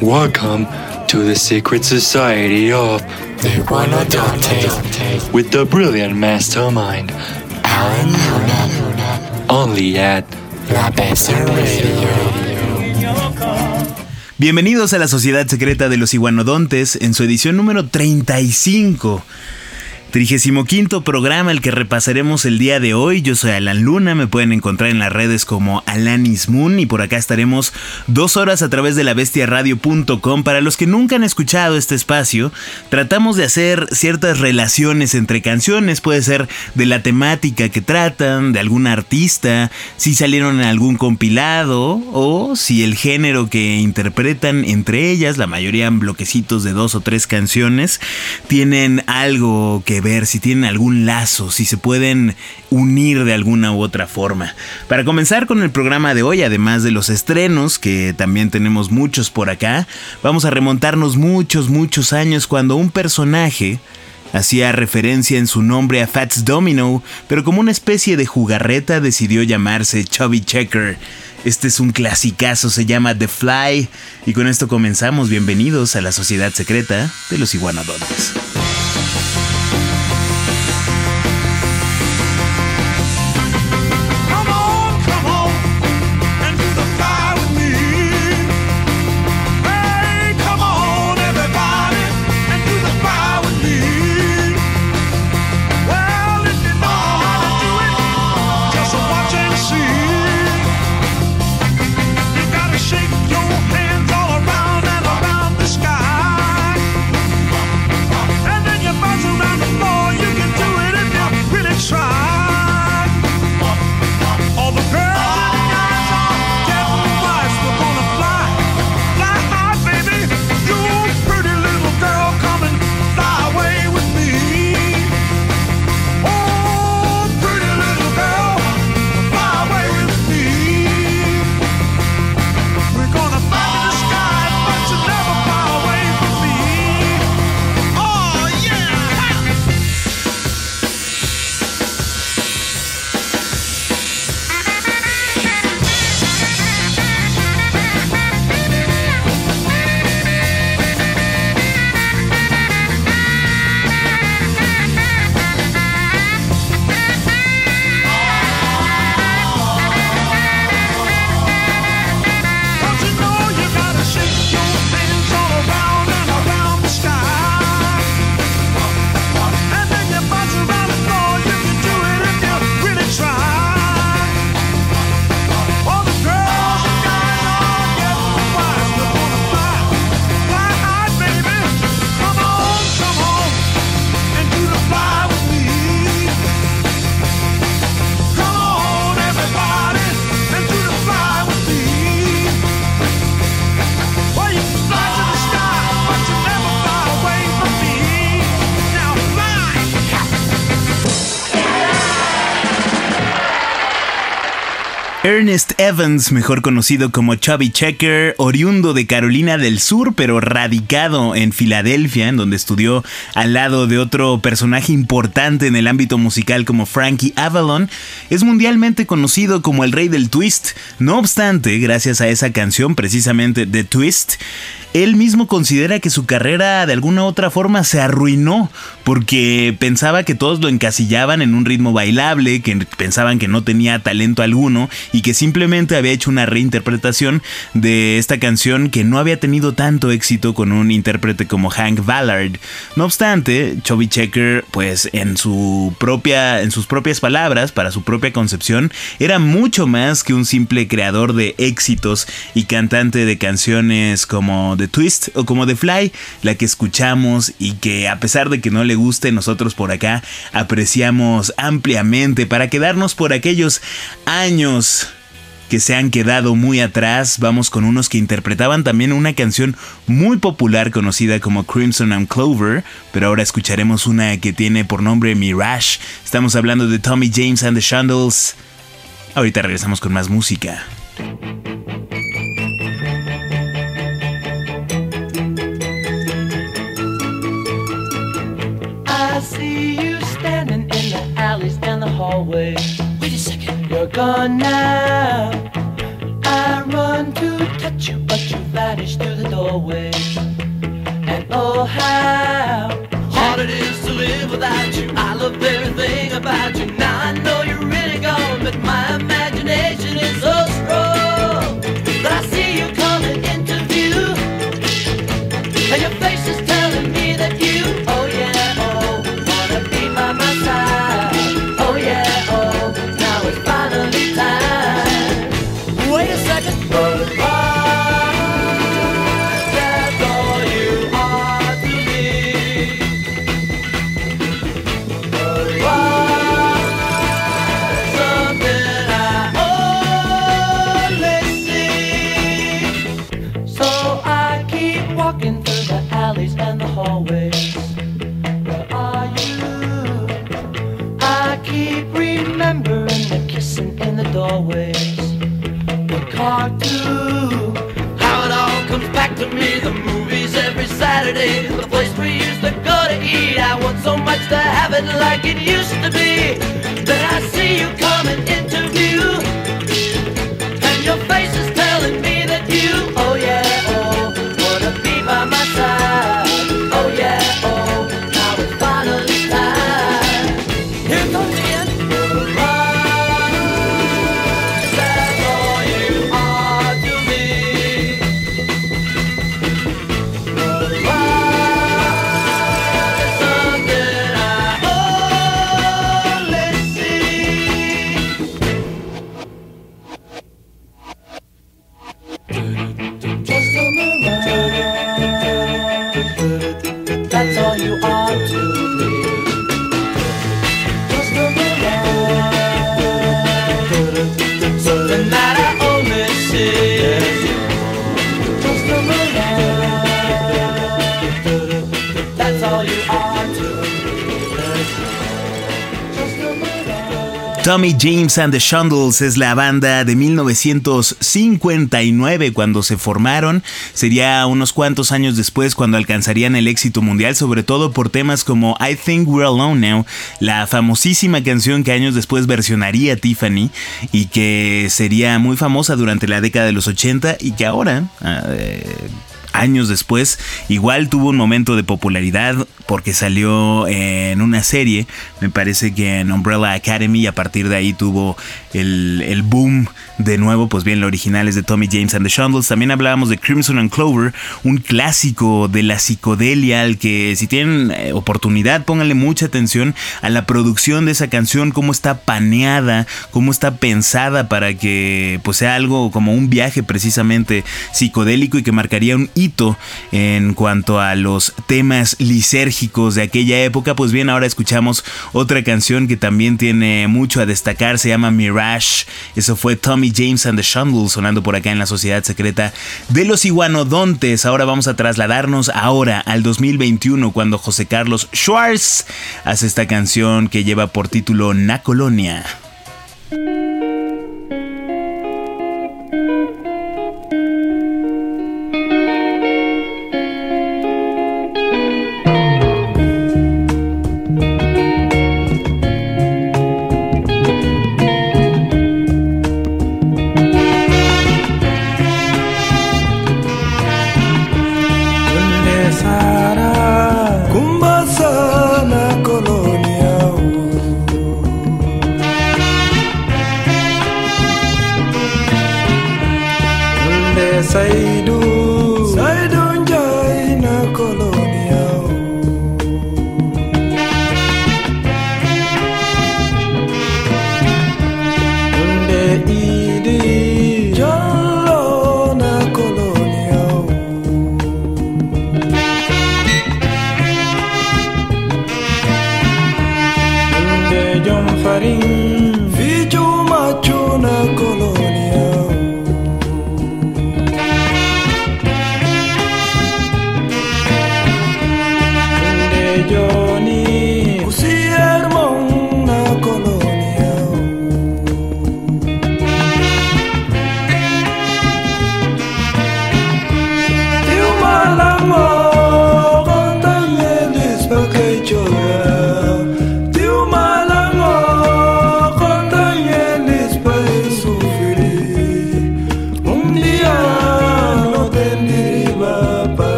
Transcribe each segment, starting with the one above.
Welcome to the secret society of the Iguanodonte with the brilliant mastermind Alan Luna. only at La Besa Radio. Bienvenidos a la Sociedad Secreta de los Iguanodontes en su edición número 35. 35 programa el que repasaremos el día de hoy. Yo soy Alan Luna, me pueden encontrar en las redes como Alanis Moon y por acá estaremos dos horas a través de la bestiaradio.com. Para los que nunca han escuchado este espacio, tratamos de hacer ciertas relaciones entre canciones, puede ser de la temática que tratan, de algún artista, si salieron en algún compilado o si el género que interpretan entre ellas, la mayoría en bloquecitos de dos o tres canciones, tienen algo que ver, si tienen algún lazo, si se pueden unir de alguna u otra forma. Para comenzar con el programa de hoy, además de los estrenos, que también tenemos muchos por acá, vamos a remontarnos muchos, muchos años cuando un personaje hacía referencia en su nombre a Fats Domino, pero como una especie de jugarreta decidió llamarse Chubby Checker. Este es un clasicazo, se llama The Fly, y con esto comenzamos. Bienvenidos a la sociedad secreta de los iguanodontes. Ernest Evans, mejor conocido como Chubby Checker, oriundo de Carolina del Sur, pero radicado en Filadelfia, en donde estudió al lado de otro personaje importante en el ámbito musical como Frankie Avalon, es mundialmente conocido como el rey del twist. No obstante, gracias a esa canción, precisamente The Twist, él mismo considera que su carrera de alguna u otra forma se arruinó porque pensaba que todos lo encasillaban en un ritmo bailable, que pensaban que no tenía talento alguno y que simplemente había hecho una reinterpretación de esta canción que no había tenido tanto éxito con un intérprete como Hank Ballard. No obstante, Chubby Checker, pues en su propia en sus propias palabras, para su propia concepción, era mucho más que un simple creador de éxitos y cantante de canciones como The Twist o como The Fly, la que escuchamos y que a pesar de que no le guste, nosotros por acá apreciamos ampliamente para quedarnos por aquellos años que se han quedado muy atrás. Vamos con unos que interpretaban también una canción muy popular conocida como Crimson and Clover, pero ahora escucharemos una que tiene por nombre Mirage. Estamos hablando de Tommy James and the Shandles. Ahorita regresamos con más música. I see you standing in the alleys and the hallway. Wait a second, you're gone now. I run to touch you, but you vanish through the doorway. And oh, how hard it is to live without you. I love everything about you. Saturday. The place we used to go to eat. I want so much to have it like it used to be. Then I see you coming into Tommy James and the Shundles es la banda de 1959 cuando se formaron. Sería unos cuantos años después cuando alcanzarían el éxito mundial, sobre todo por temas como I Think We're Alone Now, la famosísima canción que años después versionaría Tiffany y que sería muy famosa durante la década de los 80 y que ahora... eh, años después, igual tuvo un momento de popularidad porque salió en una serie, me parece que en Umbrella Academy, y a partir de ahí tuvo el, el boom de nuevo, pues bien, la original es de Tommy James and the Shundles. También hablábamos de Crimson and Clover, un clásico de la psicodelia, al que si tienen eh, oportunidad, pónganle mucha atención a la producción de esa canción, cómo está paneada, cómo está pensada para que pues sea algo como un viaje precisamente psicodélico y que marcaría un en cuanto a los temas lisérgicos de aquella época. Pues bien, ahora escuchamos otra canción que también tiene mucho a destacar, se llama Mirage. Eso fue Tommy James and the Shundles sonando por acá en la Sociedad Secreta de los Iguanodontes. Ahora vamos a trasladarnos ahora al 2021 cuando José Carlos Schwartz hace esta canción que lleva por título Na Colonia.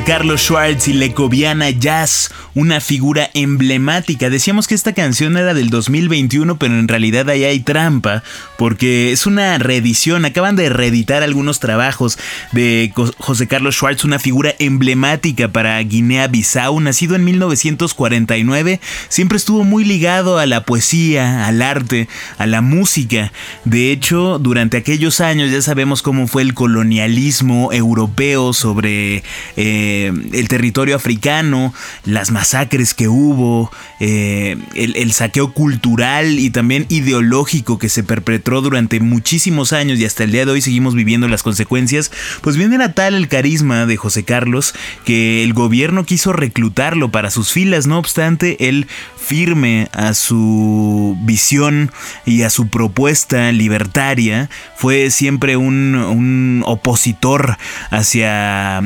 Carlos Schwartz y Lecoviana Jazz, una figura emblemática. Decíamos que esta canción era del 2021, pero en realidad ahí hay trampa, porque es una reedición. Acaban de reeditar algunos trabajos de José Carlos Schwartz, una figura emblemática para Guinea-Bissau, nacido en 1949. Siempre estuvo muy ligado a la poesía, al arte, a la música. De hecho, durante aquellos años ya sabemos cómo fue el colonialismo europeo sobre eh, el territorio africano, las masacres que hubo, eh, el, el saqueo cultural y también ideológico que se perpetró durante muchísimos años y hasta el día de hoy seguimos viviendo las consecuencias, pues bien era tal el carisma de José Carlos que el gobierno quiso reclutarlo para sus filas, no obstante, él firme a su visión y a su propuesta libertaria, fue siempre un, opositor hacia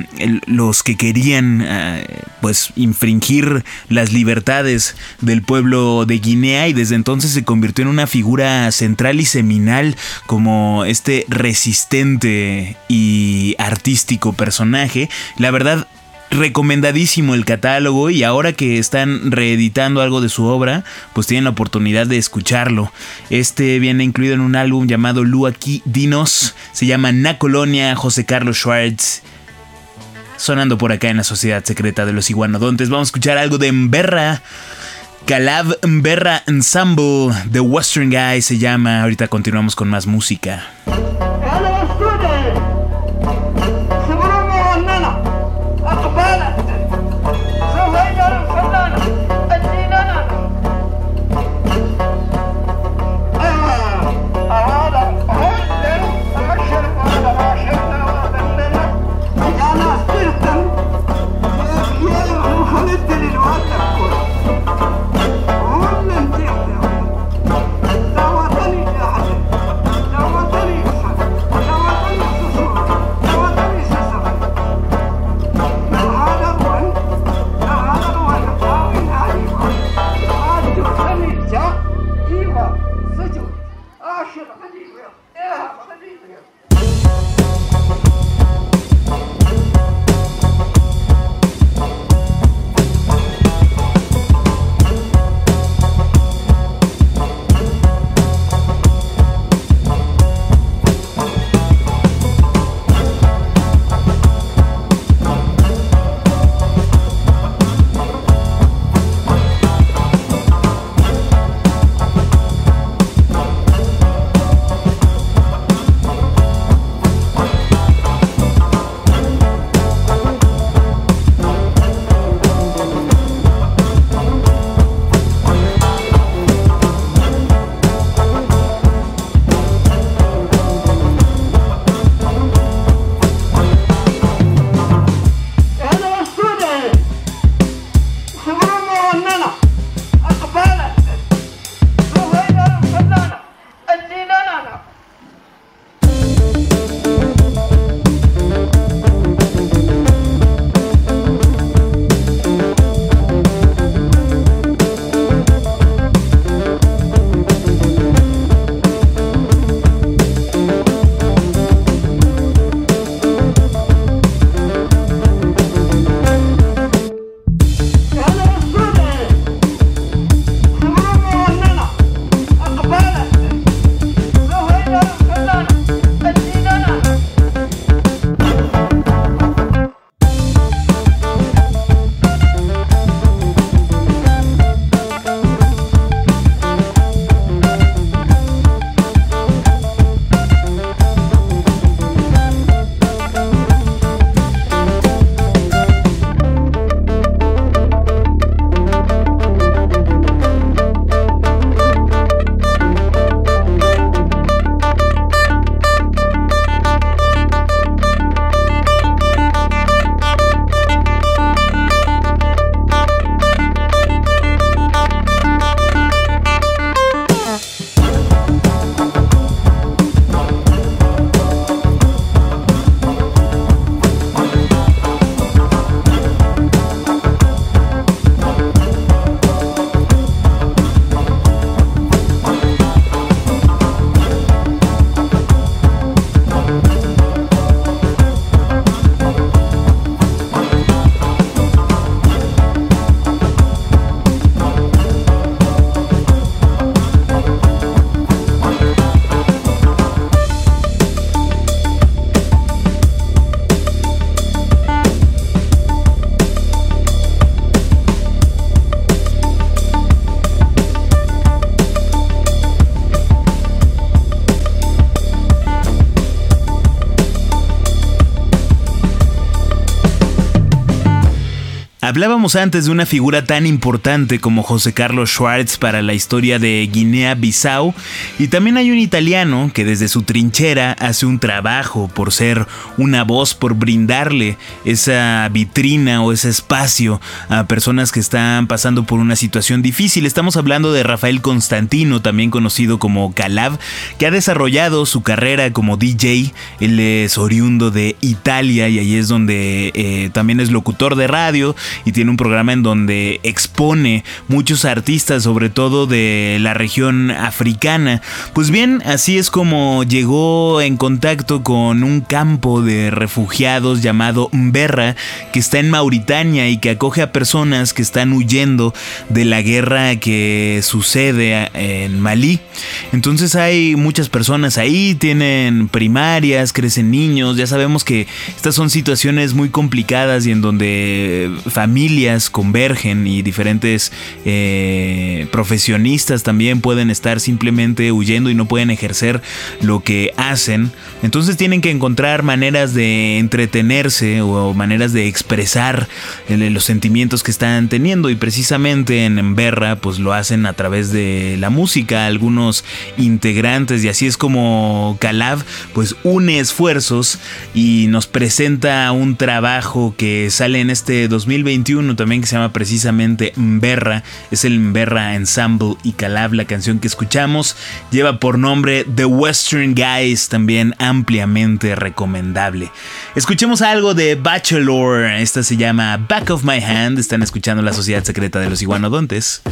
los que querían eh, pues infringir las libertades del pueblo de Guinea y desde entonces se convirtió en una figura central y seminal como este resistente y artístico personaje. La verdad recomendadísimo el catálogo y ahora que están reeditando algo de su obra, pues tienen la oportunidad de escucharlo. Este viene incluido en un álbum llamado Lu aquí Dinos, se llama Na Colonia, José Carlos Schwartz. Sonando por acá en la Sociedad Secreta de los Iguanodontes, vamos a escuchar algo de Mberra. Calab Mberra Ensemble, The Western Guy se llama. Ahorita continuamos con más música. Hablábamos antes de una figura tan importante como José Carlos Schwartz para la historia de Guinea-Bissau y también hay un italiano que desde su trinchera hace un trabajo por ser una voz, por brindarle esa vitrina o ese espacio a personas que están pasando por una situación difícil. Estamos hablando de Rafael Constantino, también conocido como Calab, que ha desarrollado su carrera como DJ. Él es oriundo de Italia y ahí es donde eh, también es locutor de radio y tiene un programa en donde expone muchos artistas, sobre todo de la región africana. Pues bien, así es como llegó en contacto con un campo de refugiados llamado Mberra, que está en Mauritania y que acoge a personas que están huyendo de la guerra que sucede en Malí. Entonces hay muchas personas ahí, tienen primarias, crecen niños, ya sabemos que estas son situaciones muy complicadas y en donde convergen y diferentes eh, profesionistas también pueden estar simplemente huyendo y no pueden ejercer lo que hacen. Entonces tienen que encontrar maneras de entretenerse o maneras de expresar eh, los sentimientos que están teniendo y precisamente en Emberra pues lo hacen a través de la música, algunos integrantes y así es como Calab pues une esfuerzos y nos presenta un trabajo que sale en este 2021 también que se llama precisamente Mberra, es el Mberra Ensemble y Calab, la canción que escuchamos lleva por nombre The Western Guys, también ampliamente recomendable. Escuchemos algo de Bachelor, esta se llama Back of My Hand, están escuchando la Sociedad Secreta de los Iguanodontes.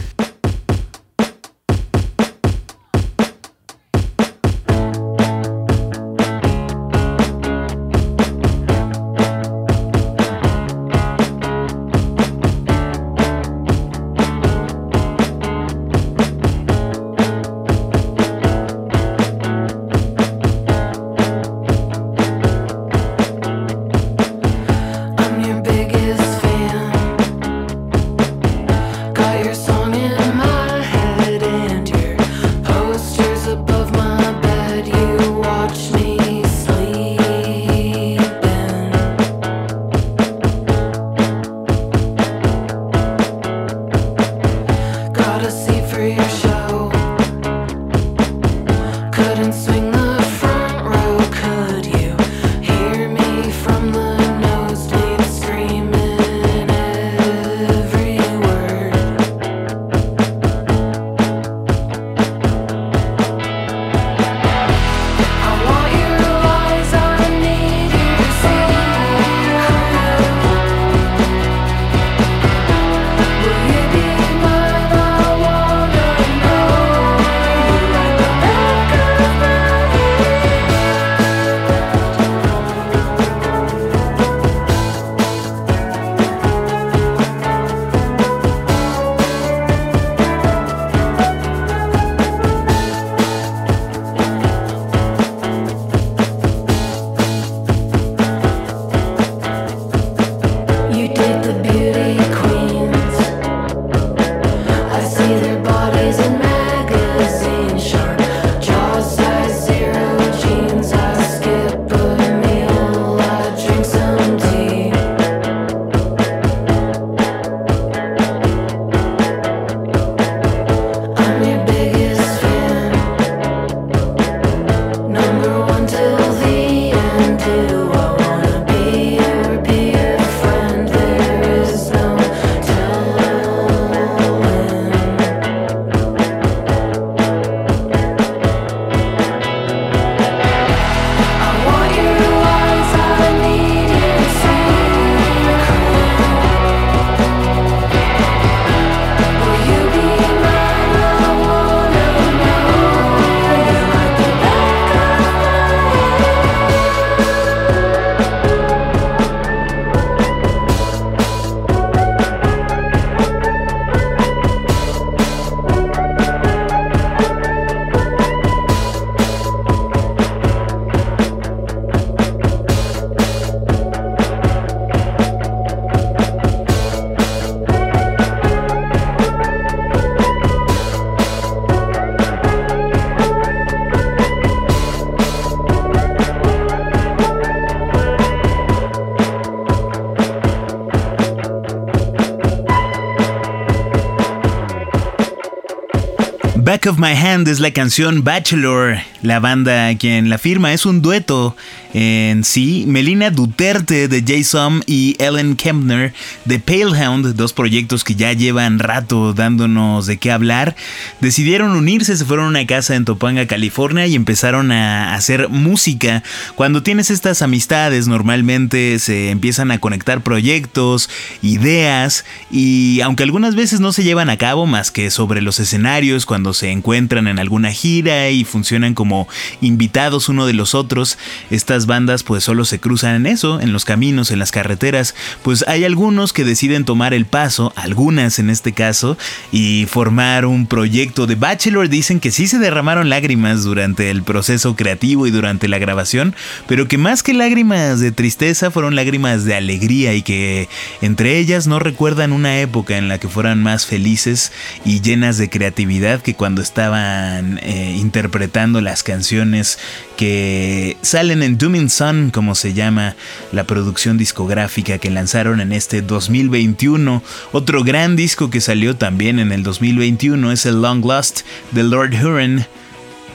Of My Hand es la canción Bachelor. La banda quien la firma es un dueto en sí. Melina Duterte de J-Som y Ellen Kempner de Palehound, dos proyectos que ya llevan rato dándonos de qué hablar, decidieron unirse, se fueron a una casa en Topanga, California y empezaron a hacer música. Cuando tienes estas amistades normalmente se empiezan a conectar proyectos, ideas y aunque algunas veces no se llevan a cabo más que sobre los escenarios cuando se encuentran en alguna gira y funcionan como invitados uno de los otros, estas bandas pues solo se cruzan en eso, en los caminos, en las carreteras, pues hay algunos que deciden tomar el paso, algunas en este caso, y formar un proyecto de Bachelor. Dicen que sí se derramaron lágrimas durante el proceso creativo y durante la grabación, pero que más que lágrimas de tristeza fueron lágrimas de alegría y que entre ellas no recuerdan una época en la que fueran más felices y llenas de creatividad que cuando estaban eh, interpretando las canciones que salen en Dooming Sun, como se llama la producción discográfica que lanzaron en este 2021. Otro gran disco que salió también en el 2021 es el Long Lost de Lord Huron.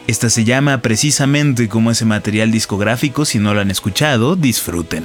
Esta se llama precisamente como ese material discográfico, si no lo han escuchado, disfruten.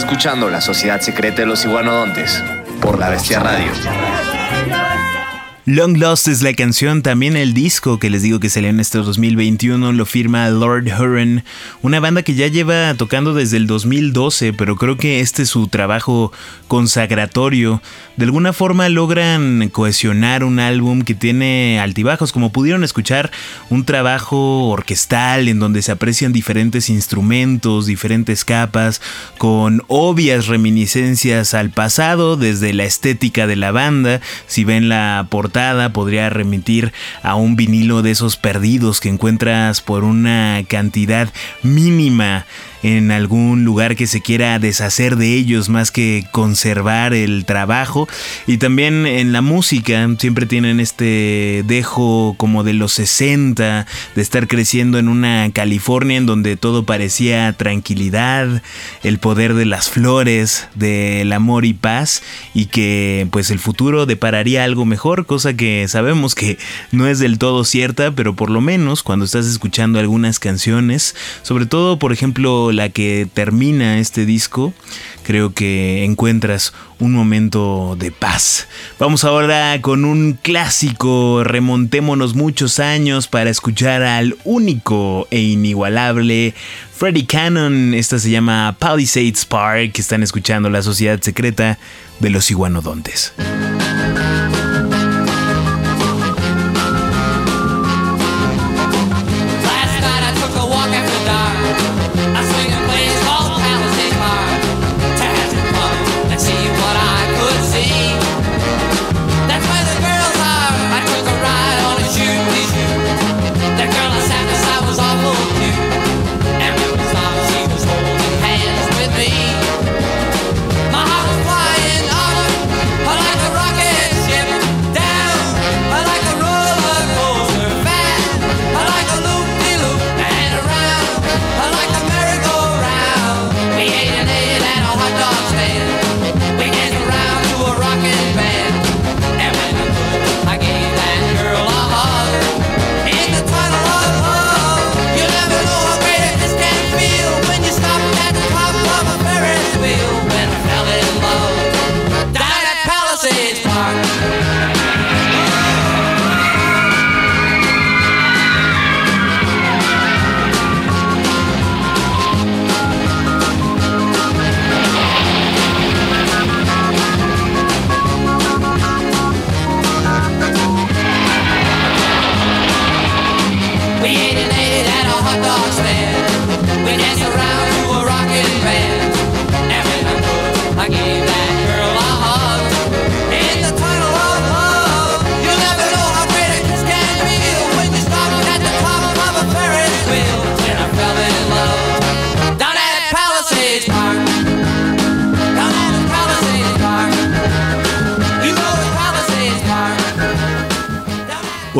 Escuchando La Sociedad Secreta de los Iguanodontes por La Bestia Radio. Long Lost es la canción, también el disco que les digo que salió en este 2021 lo firma Lord Huron, una banda que ya lleva tocando desde el 2012, pero creo que este es su trabajo consagratorio. De alguna forma logran cohesionar un álbum que tiene altibajos, como pudieron escuchar, un trabajo orquestal en donde se aprecian diferentes instrumentos, diferentes capas, con obvias reminiscencias al pasado, desde la estética de la banda, si ven la portada podría remitir a un vinilo de esos perdidos que encuentras por una cantidad mínima en algún lugar que se quiera deshacer de ellos más que conservar el trabajo. Y también en la música siempre tienen este dejo como de los 60 de estar creciendo en una California en donde todo parecía tranquilidad el poder de las flores del amor y paz y que pues el futuro depararía algo mejor cosa que sabemos que no es del todo cierta pero por lo menos cuando estás escuchando algunas canciones sobre todo por ejemplo la que termina este disco, creo que encuentras un momento de paz. Vamos ahora con un clásico, remontémonos muchos años para escuchar al único e inigualable Freddie Cannon. Esta se llama Palisades Park, están escuchando la sociedad secreta de los iguanodontes.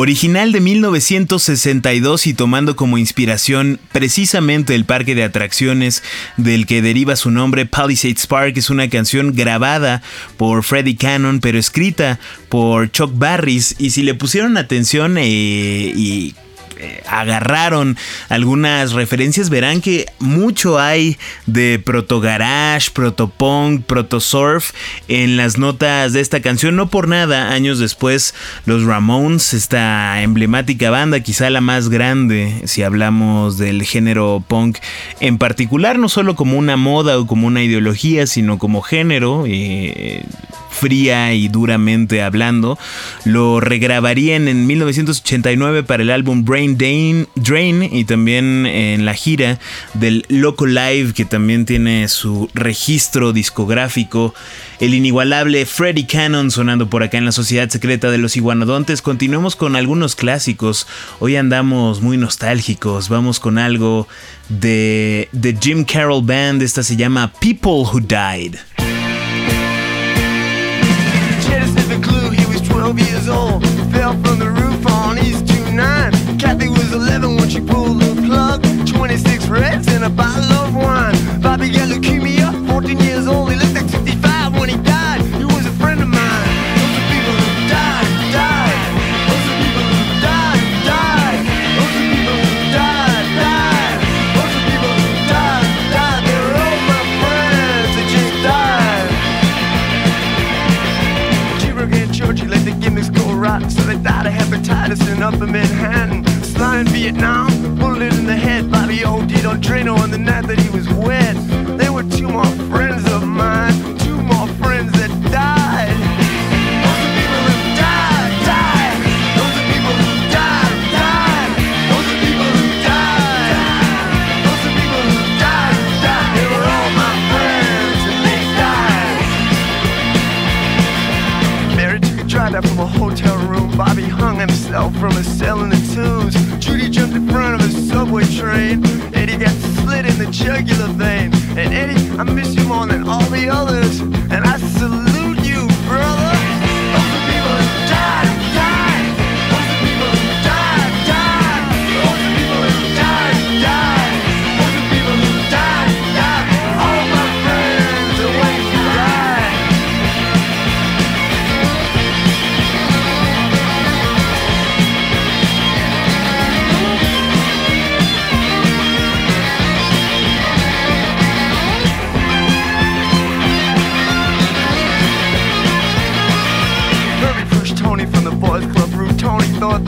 Original de 1962 y tomando como inspiración precisamente el parque de atracciones del que deriva su nombre, Palisades Park, es una canción grabada por Freddie Cannon, pero escrita por Chuck Barris. Y si le pusieron atención eh, y eh, agarraron algunas referencias, verán que mucho hay de proto garage, proto punk, proto surf en las notas de esta canción. No por nada, años después, los Ramones, esta emblemática banda, quizá la más grande si hablamos del género punk en particular, no solo como una moda o como una ideología, sino como género. eh, fría y duramente hablando, lo regrabarían en 1989 para el álbum Brain Drain, y también en la gira del Loco Live que también tiene su registro discográfico. El inigualable Freddie Cannon sonando por acá en la Sociedad Secreta de los Iguanodontes. Continuemos con algunos clásicos. Hoy andamos muy nostálgicos. Vamos con algo de Jim Carroll Band. Esta se llama People Who Died. 12 years old. Fell from the up in Manhattan. Flying Vietnam, bullet in the head by the old Dino Drano on the night that he was wet. They were two more friends of mine. Train. Eddie got slit in the jugular vein. And Eddie, I miss you more than all the others. And I salute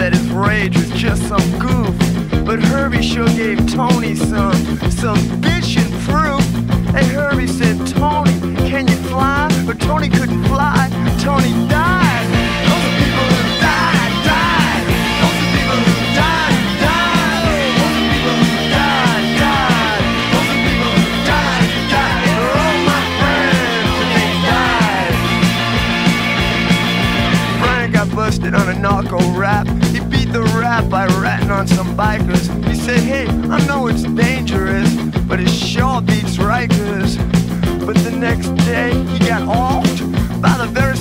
that his rage was just some goof. But Herbie sure gave Tony some, some bitchin' proof. And Herbie said, Tony, can you fly? But Tony couldn't fly. Tony died. Those are people who died, died. Those are people who died, died. Those are people who died, died. Those are all my friends died. Got busted on a narco rap. He beat by ratting on some bikers. He said, hey, I know it's dangerous, but it sure beats Rikers. But the next day, he got offed by the very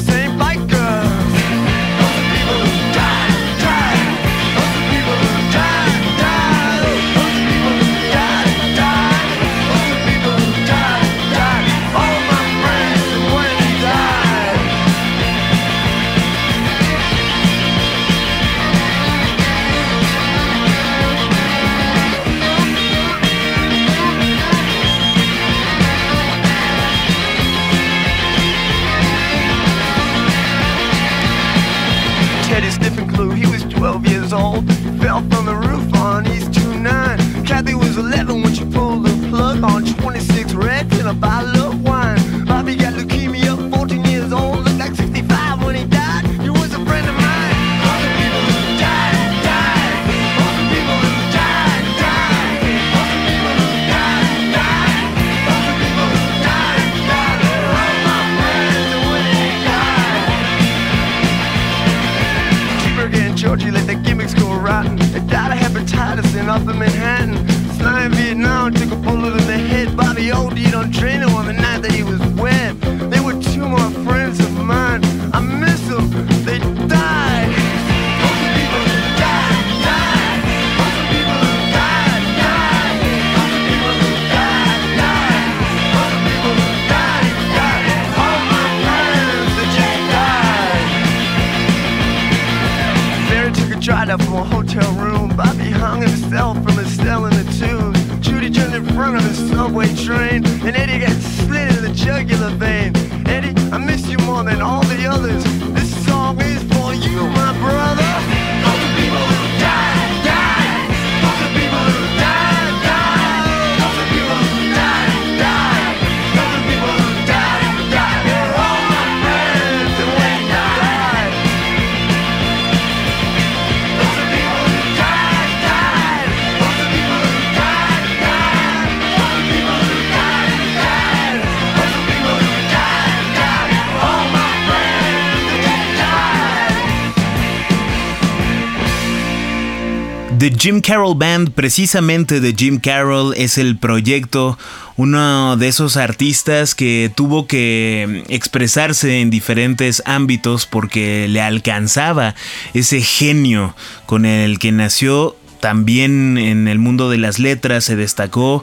Jim Carroll Band, precisamente de Jim Carroll, es el proyecto, uno de esos artistas que tuvo que expresarse en diferentes ámbitos porque le alcanzaba ese genio con el que nació. También en el mundo de las letras se destacó.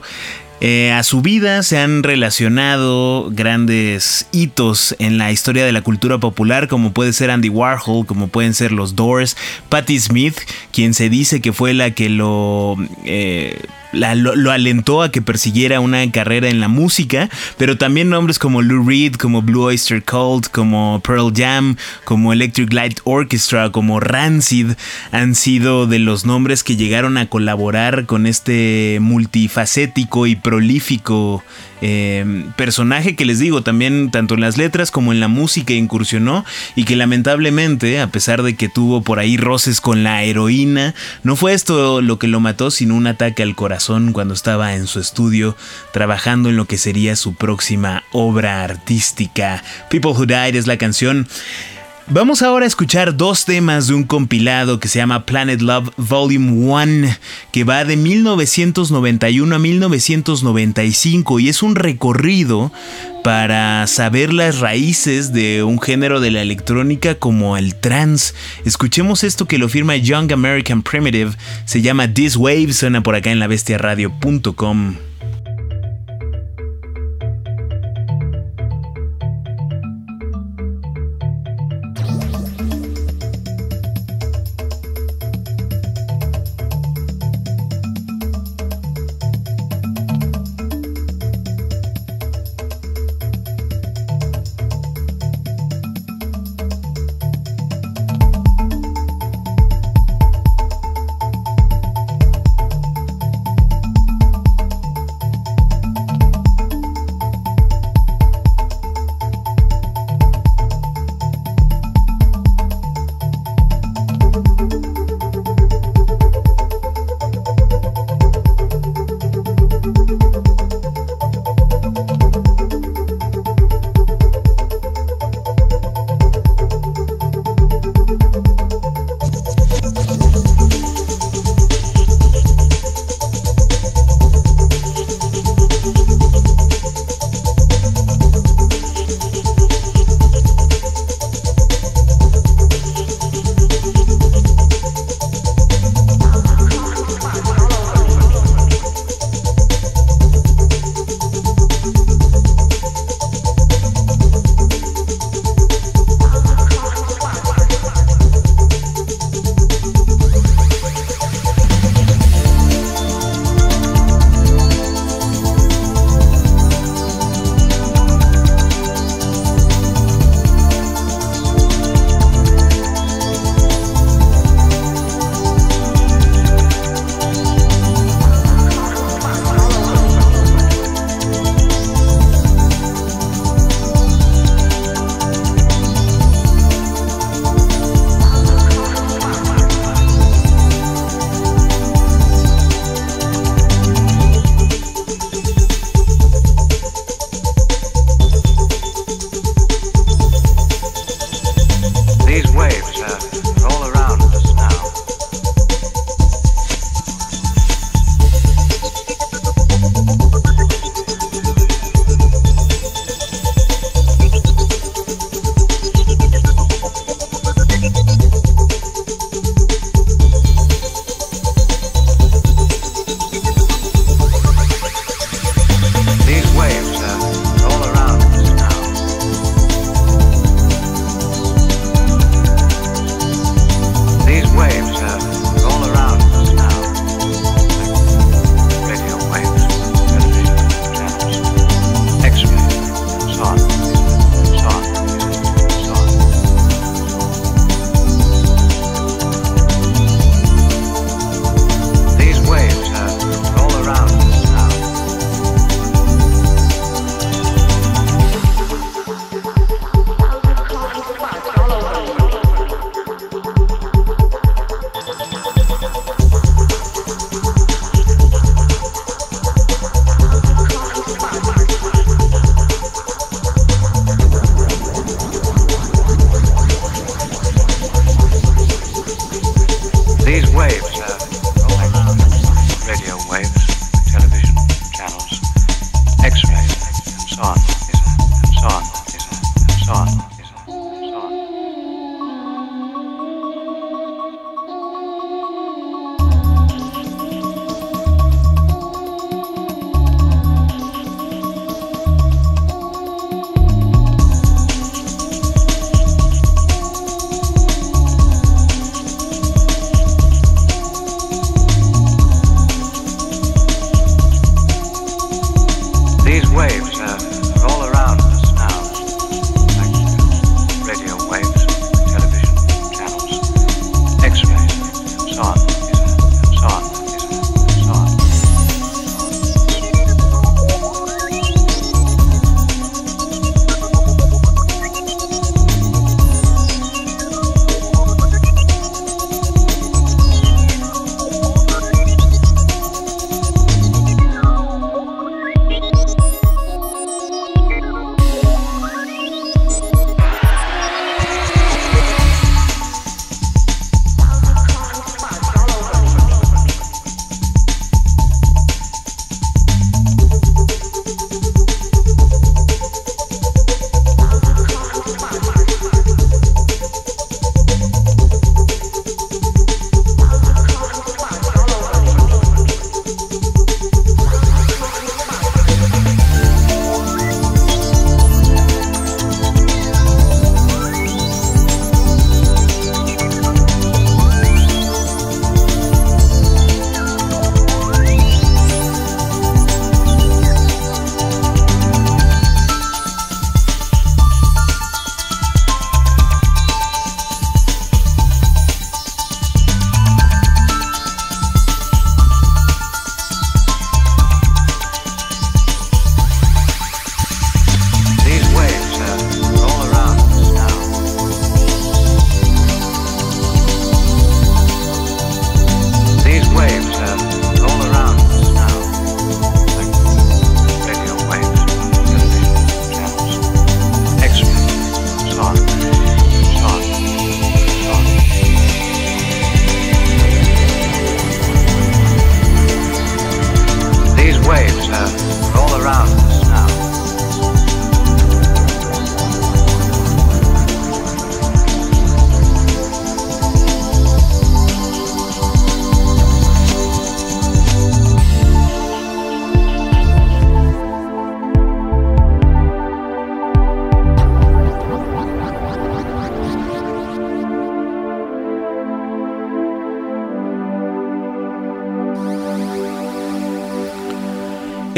Eh, a su vida se han relacionado grandes hitos en la historia de la cultura popular, como puede ser Andy Warhol, como pueden ser los Doors, Patti Smith, quien se dice que fue la que lo eh, lo, lo alentó a que persiguiera una carrera en la música, pero también nombres como Lou Reed, como Blue Oyster Cult, como Pearl Jam, como Electric Light Orchestra, como Rancid, han sido de los nombres que llegaron a colaborar con este multifacético y prolífico eh, personaje que les digo también tanto en las letras como en la música incursionó y que lamentablemente a pesar de que tuvo por ahí roces con la heroína no fue esto lo que lo mató sino un ataque al corazón cuando estaba en su estudio trabajando en lo que sería su próxima obra artística. People Who Died es la canción Vamos ahora a escuchar dos temas de un compilado que se llama Planet Love Volume 1, que va de 1991 a 1995 y es un recorrido para saber las raíces de un género de la electrónica como el trance. Escuchemos esto que lo firma Young American Primitive, se llama This Wave, suena por acá en la bestiaradio.com.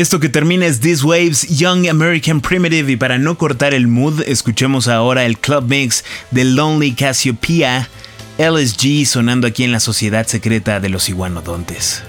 Esto que termina es This Waves Young American Primitive y para no cortar el mood, escuchemos ahora el club mix de Lonely Cassiopeia, LSG sonando aquí en la Sociedad Secreta de los Iguanodontes.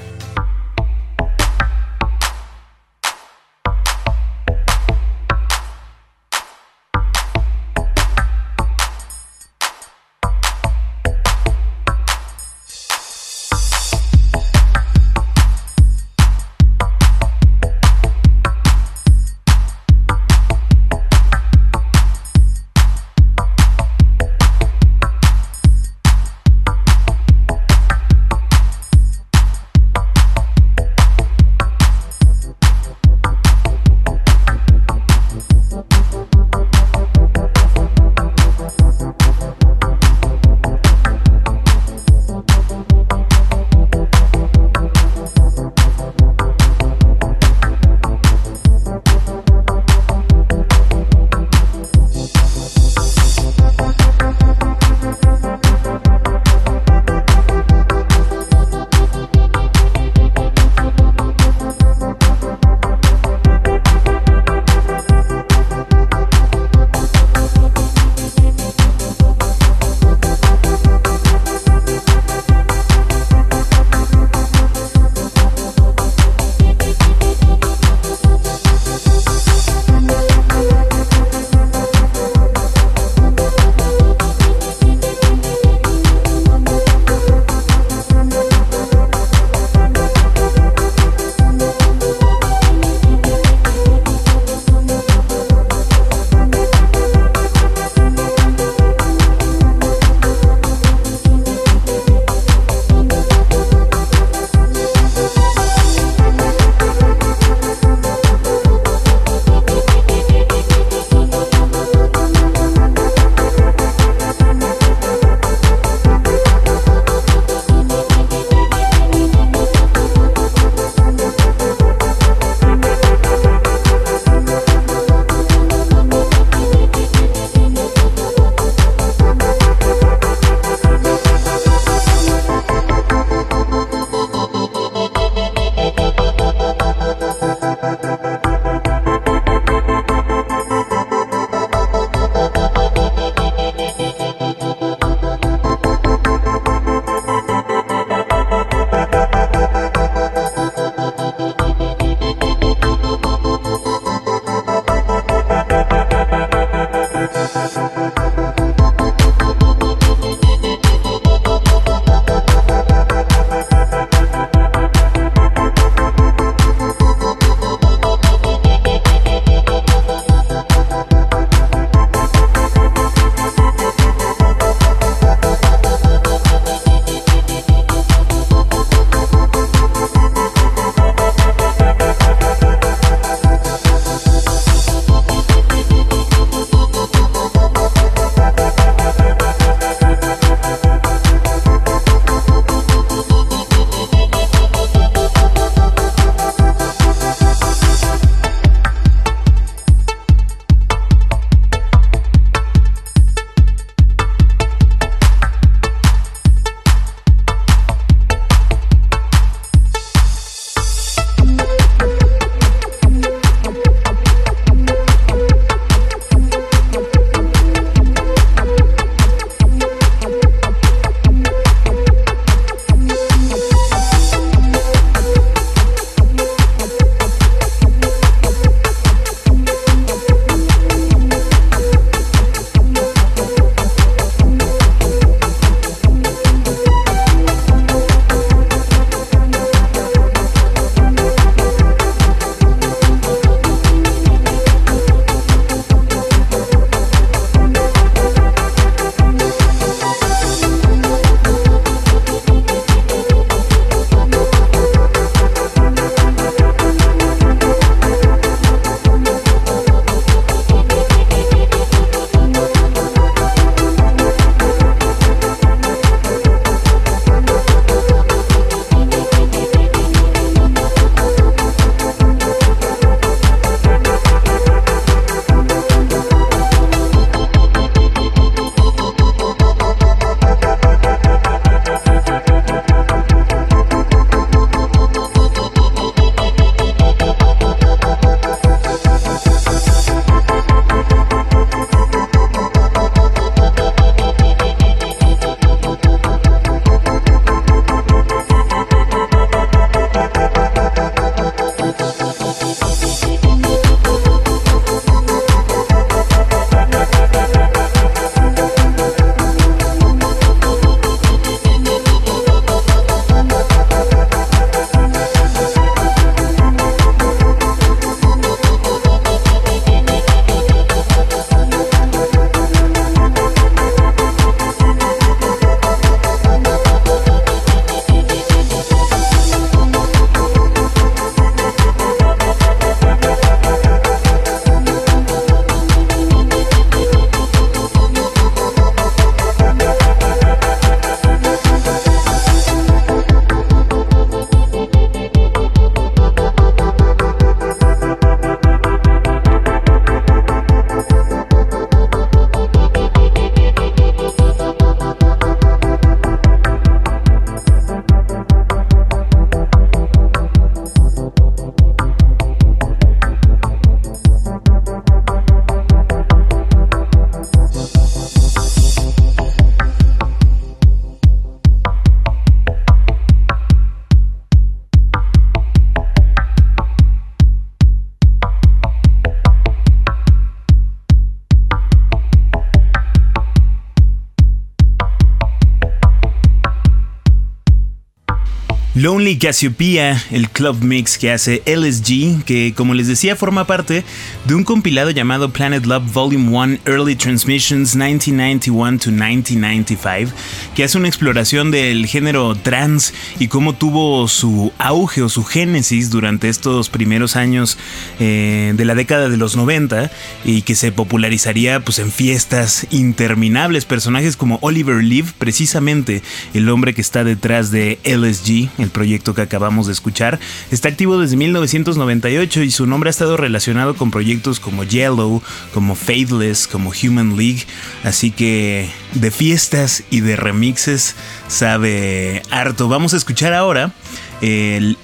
Lonely Cassiopeia, el club mix que hace LSG, que como les decía forma parte de un compilado llamado Planet Love Volume 1 Early Transmissions 1991 to 1995, que hace una exploración del género trans y cómo tuvo su auge o su génesis durante estos primeros años eh, de la década de los 90 y que se popularizaría pues en fiestas interminables. Personajes como Oliver Leave, precisamente el hombre que está detrás de LSG, el proyecto que acabamos de escuchar. Está activo desde 1998 y su nombre ha estado relacionado con proyectos como Yellow, como Faithless, como Human League. Así que de fiestas y de remixes sabe harto. Vamos a escuchar ahora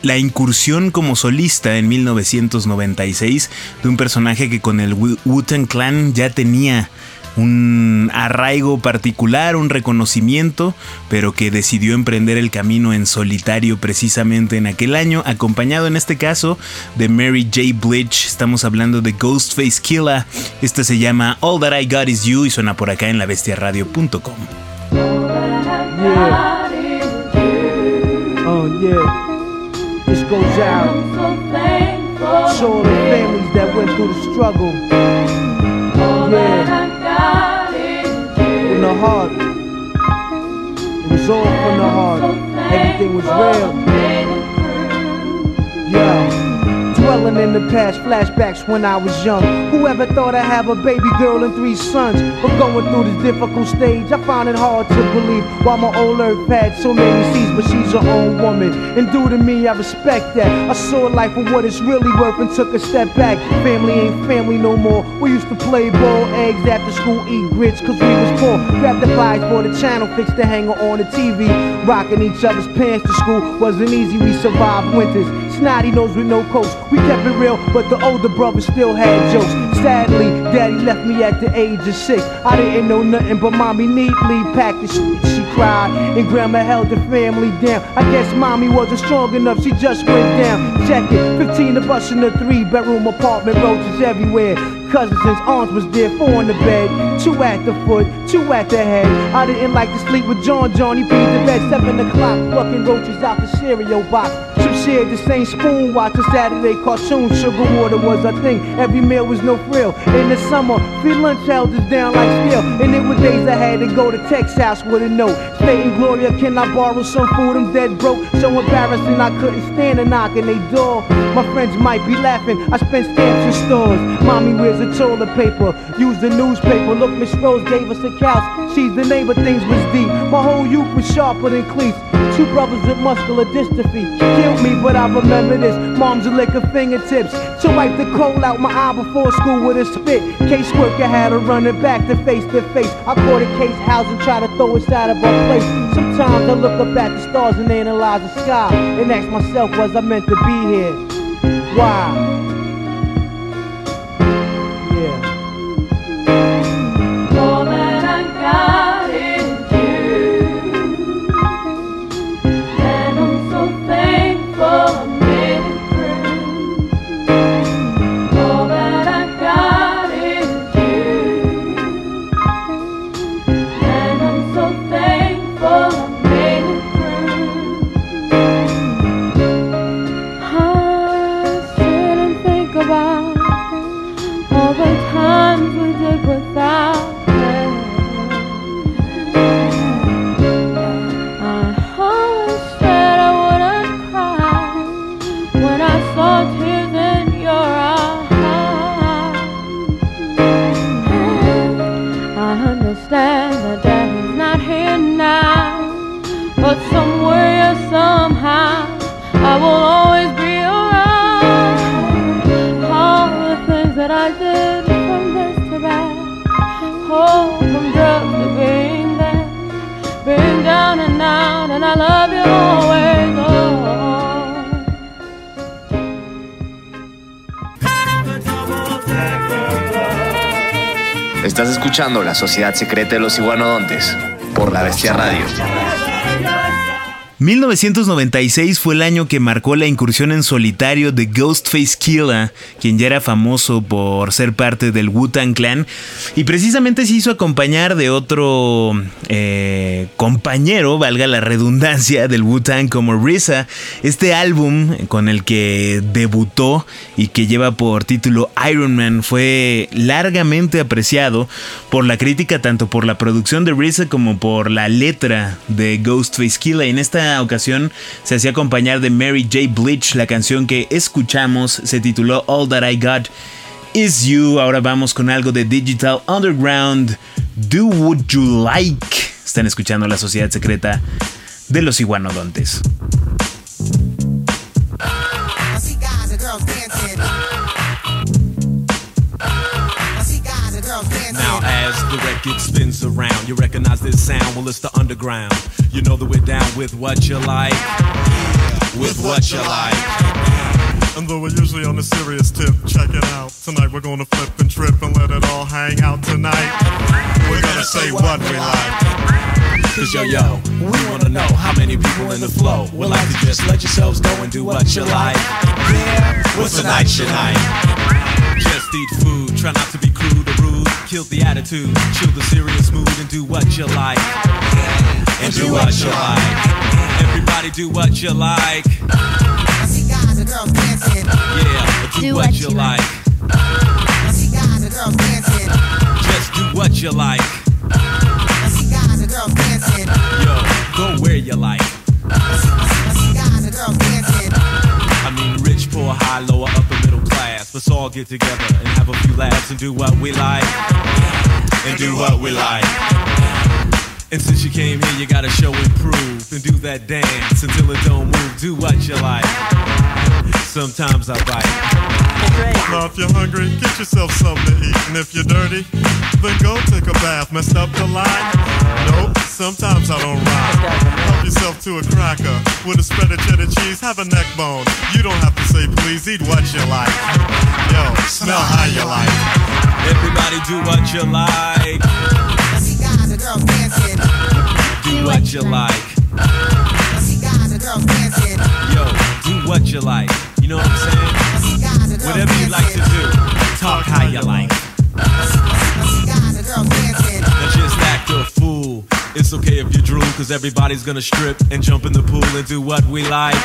la incursión como solista en 1996 de un personaje que con el Wu- Wu-Tang Clan ya tenía un arraigo particular, un reconocimiento, pero que decidió emprender el camino en solitario precisamente en aquel año, acompañado en este caso de Mary J. Blige. Estamos hablando de Ghostface Killa. Este se llama All That I Got Is You y suena por acá en lavestiaradio.com. Yeah. Oh yeah. This goes out to all the families that went through the struggle. Heart. It was all from the heart. Everything was real. Dwelling in the past, flashbacks when I was young. Whoever thought I'd have a baby girl and three sons? But going through this difficult stage, I found it hard to believe. While my old earth had so many seeds, but she's her own woman. And due to me, I respect that. I saw life for what it's really worth and took a step back. Family ain't family no more. We used to play ball, eggs after school, eat grits, cause we was poor. Grab the flies for the channel, fix the hanger on the TV. Rocking each other's pants to school wasn't easy, we survived winters. Snotty nose with no coats. We kept it real, but the older brother still had jokes. Sadly, daddy left me at the age of six. I didn't know nothing, but mommy neatly packed the shit. She cried, and grandma held the family down. I guess mommy wasn't strong enough, she just went down. Check it, 15 of us in a three bedroom apartment, roaches everywhere. Cousins and aunts was there, four in the bed, two at the foot, two at the head. I didn't like to sleep with John. John, he peed the bed, seven o'clock, plucking roaches out the cereal box. Shared the same spoon, watching Saturday cartoons. Sugar water was a thing, every meal was no frill. In the summer, free lunch held us down like steel. And it was days I had to go to house with a note. Stating, Gloria, can I borrow some food? I'm dead broke, so embarrassing I couldn't stand a knock on they door. My friends might be laughing, I spent stamps in stores. Mommy wears a toilet paper, use the newspaper. Look, Miss Rose gave us a couch. She's the name of things was deep. My whole youth was sharper than cleats. Two brothers with muscular dystrophy killed me, but I remember this. Mom's a lick of fingertips to wipe the coal out my eye before school with a spit. Case Caseworker had her running back to face to face. I caught a case house and try to throw it out of our place. Sometimes I look up at the stars and analyze the sky and ask myself, was I meant to be here? Why? Escuchando La Sociedad Secreta de los Iguanodontes por La Bestia Radio. 1996 fue el año que marcó la incursión en solitario de Ghostface Killah, quien ya era famoso por ser parte del Wu-Tang Clan, y precisamente se hizo acompañar de otro eh, compañero, valga la redundancia, del Wu-Tang como RZA. Este álbum con el que debutó y que lleva por título Iron Man fue largamente apreciado por la crítica, tanto por la producción de RZA como por la letra de Ghostface Killah. En esta ocasión se hacía acompañar de Mary J. Bleach. La canción que escuchamos se tituló All That I Got Is You. Ahora vamos con algo de Digital Underground. Do What You Like. Están escuchando la sociedad secreta de los iguanodontes. Now as the record spins around, you recognize this sound, well it's the underground. You know that we're down with what you like, with what you like. And though we're usually on a serious tip, check it out. Tonight we're gonna flip and trip and let it all hang out tonight. We're gonna say what we like. Cause yo yo, we wanna know how many people in the flow would like to just let yourselves go and do what you like. Yeah, what's night tonight? Just eat food, try not to be crude or rude. Kill the attitude, chill the serious mood and do what you like. And do what you like. Everybody do what you like. I see guys and girls dancing. Yeah, do, what, you like. I see guys and girls dancing. Just do what you like. I see guys and girls dancing. Yo, go where you like. I see guys and girls dancing. I mean, rich, poor, high, lower, upper, middle class. Let's all get together and have a few laughs and do what we like. And do what we like. And since you came here, you gotta show and prove and do that dance until it don't move. Do what you like. Sometimes I bite. Now if you're hungry, get yourself something to eat. And if you're dirty, then go take a bath. Messed up the line? Nope, sometimes I don't rhyme. Help yourself to a cracker with a spread of cheddar cheese. Have a neck bone. You don't have to say please, eat what you like. Yo, smell how you like. Everybody do what you like. Do what you like. Yo, do what you like. You know what I'm saying? Whatever you like to do, talk how you like. Just act a fool. It's okay if you drool, cause everybody's gonna strip and jump in the pool and do what we like.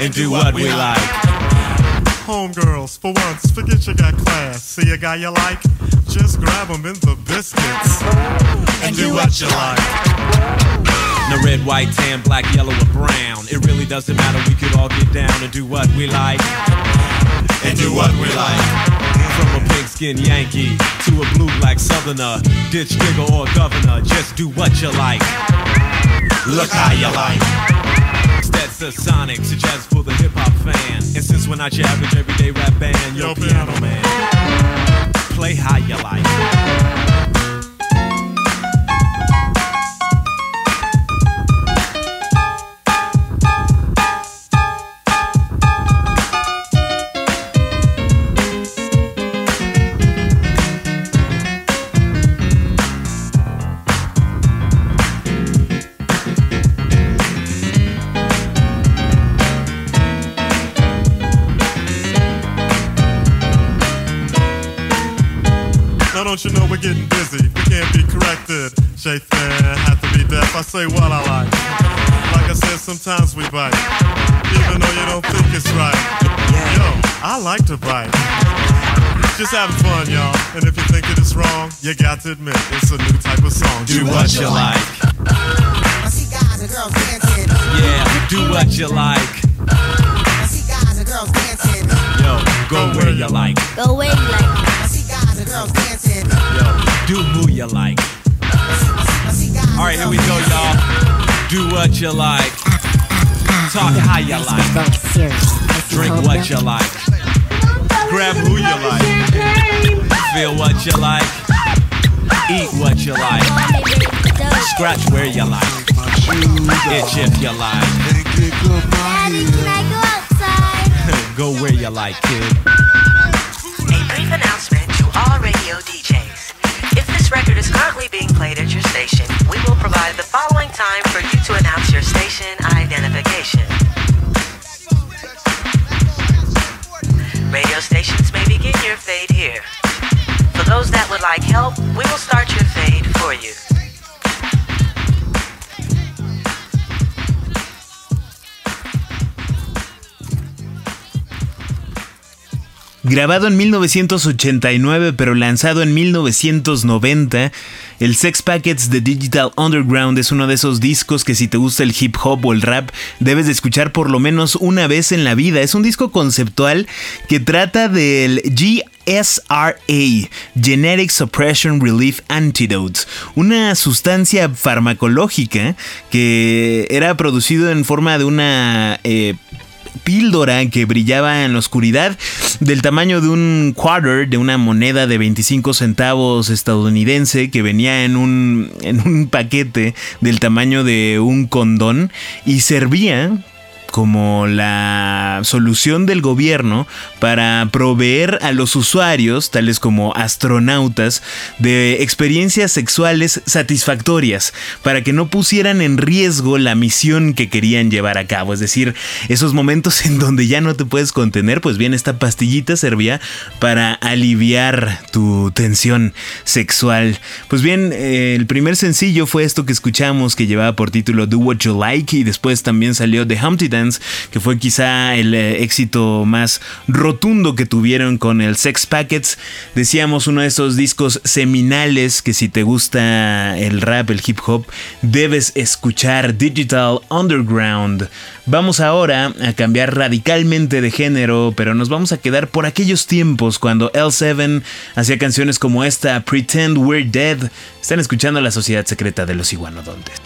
And do what we like. Homegirls, for once, forget you got class. See a guy you like? Just grab him in the biscuits. And do what you like. Now red, white, tan, black, yellow, or brown. It really doesn't matter, we could all get down and do what we like. And do what we like. From a pink skin Yankee to a blue black southerner, ditch digger or governor, just do what you like. Look how you like. That's a sonic, so jazz for the hip hop fan. And since we're not your average everyday rap band, yo, piano man, play how you like. Don't you know we're getting busy? We can't be corrected. Shay Fair have to be deaf. I say what I like. Like I said, sometimes we bite, even though you don't think it's right. Yo, I like to bite. Just having fun, y'all. And if you think it is wrong, you got to admit it's a new type of song. Do what you like. I see guys and girls dancing. Yeah, do what you like. I see guys and girls dancing. Yo, go where you like. Go where you like. I see guys and girls dancing. Do who you like. All right, here we go, y'all. Do what you like. Talk how you like. Drink what you like. Grab who you like. Feel what you like. Eat what you like. Scratch where you like. Itch if you like. Go where you like, kid. A brief announcement to all radio this record is currently being played at your station, we will provide the following time for you to announce your station identification. Radio stations may begin your fade here. For those that would like help, we will start your fade for you. Grabado en 1989 pero lanzado en 1990, el Sex Packets de Digital Underground es uno de esos discos que si te gusta el hip hop o el rap debes de escuchar por lo menos una vez en la vida. Es un disco conceptual que trata del GSRA, Genetic Suppression Relief Antidotes, una sustancia farmacológica que era producido en forma de una... eh, píldora que brillaba en la oscuridad del tamaño de un quarter, de una moneda de 25 centavos estadounidense que venía en un, en un paquete del tamaño de un condón y servía como la solución del gobierno para proveer a los usuarios, tales como astronautas, de experiencias sexuales satisfactorias, para que no pusieran en riesgo la misión que querían llevar a cabo. Es decir, esos momentos en donde ya no te puedes contener, pues bien, esta pastillita servía para aliviar tu tensión sexual. Pues bien, eh, el primer sencillo fue esto que escuchamos, que llevaba por título Do What You Like, y después también salió The Humpty Dance que fue quizá el eh, éxito más rotundo que tuvieron con el Sex Packets. Decíamos uno de esos discos seminales que si te gusta el rap, el hip hop, debes escuchar Digital Underground. Vamos ahora a cambiar radicalmente de género, pero nos vamos a quedar por aquellos tiempos cuando L7 hacía canciones como esta, Pretend We're Dead. Están escuchando la Sociedad Secreta de los Iguanodontes.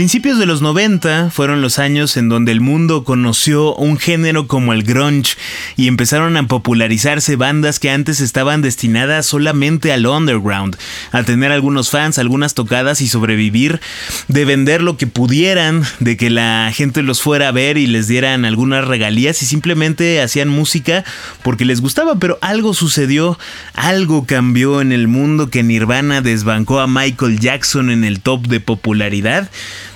Principios de los 90 fueron los años en donde el mundo conoció un género como el grunge y empezaron a popularizarse bandas que antes estaban destinadas solamente al underground, a tener algunos fans, algunas tocadas y sobrevivir, de vender lo que pudieran, de que la gente los fuera a ver y les dieran algunas regalías y simplemente hacían música porque les gustaba, pero algo sucedió, algo cambió en el mundo que Nirvana desbancó a Michael Jackson en el top de popularidad.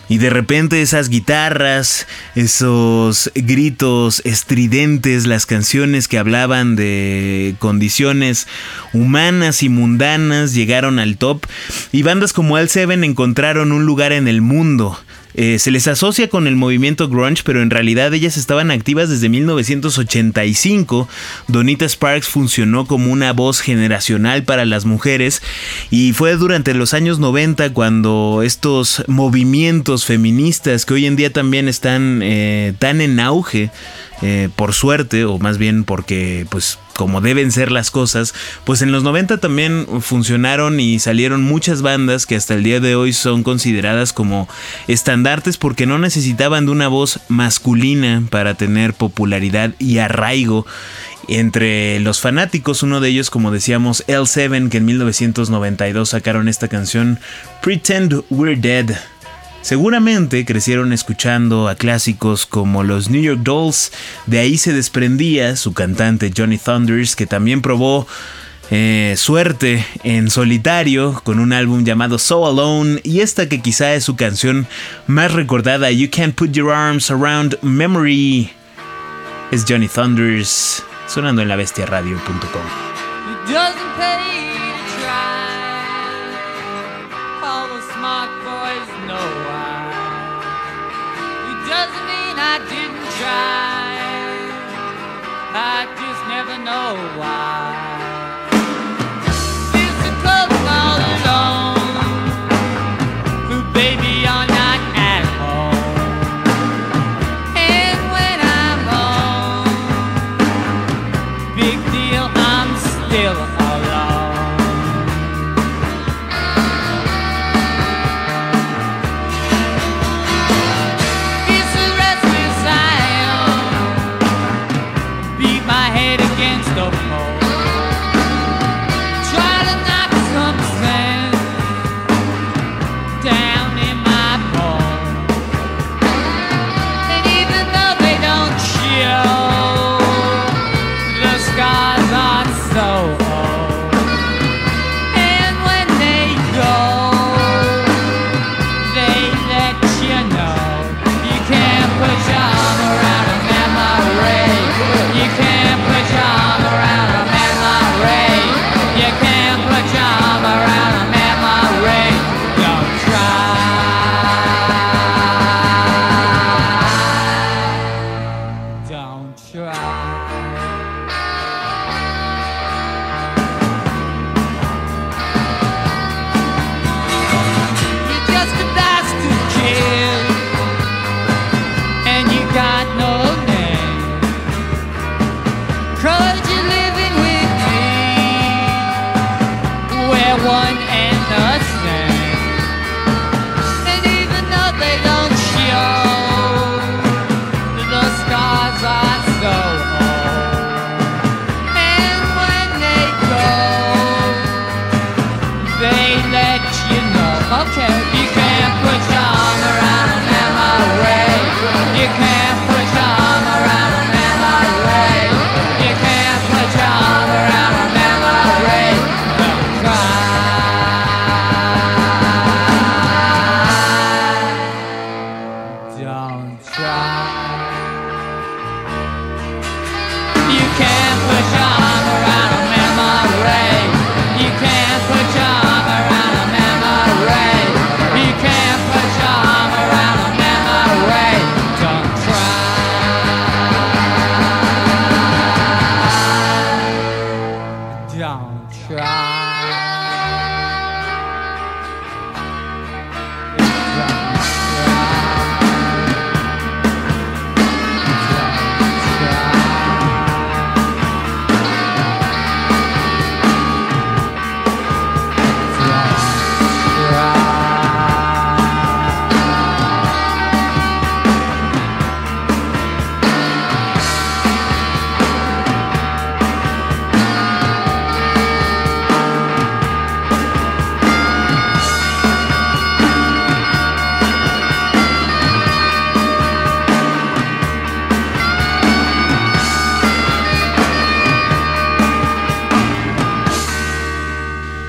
Y de repente esas guitarras, esos gritos estridentes, las canciones que hablaban de condiciones humanas y mundanas llegaron al top y bandas como L7 encontraron un lugar en el mundo. Eh, se les asocia con el movimiento grunge, pero en realidad ellas estaban activas desde 1985. Donita Sparks funcionó como una voz generacional para las mujeres y fue durante los años 90 cuando estos movimientos feministas que hoy en día también están eh, tan en auge, eh, por suerte, o más bien porque pues como deben ser las cosas, pues en los 90 también funcionaron y salieron muchas bandas que hasta el día de hoy son consideradas como estandartes porque no necesitaban de una voz masculina para tener popularidad y arraigo entre los fanáticos, uno de ellos, como decíamos, L7, que en 1992 sacaron esta canción Pretend We're Dead. Seguramente crecieron escuchando a clásicos como los New York Dolls, de ahí se desprendía su cantante Johnny Thunders, que también probó eh, suerte en solitario con un álbum llamado So Alone y esta que quizá es su canción más recordada, You Can't Put Your Arms Around Memory, es Johnny Thunders, sonando en la bestiaradio.com. All the smart boys know why. It doesn't mean I didn't try. I just never know why. A club all alone. Who, baby,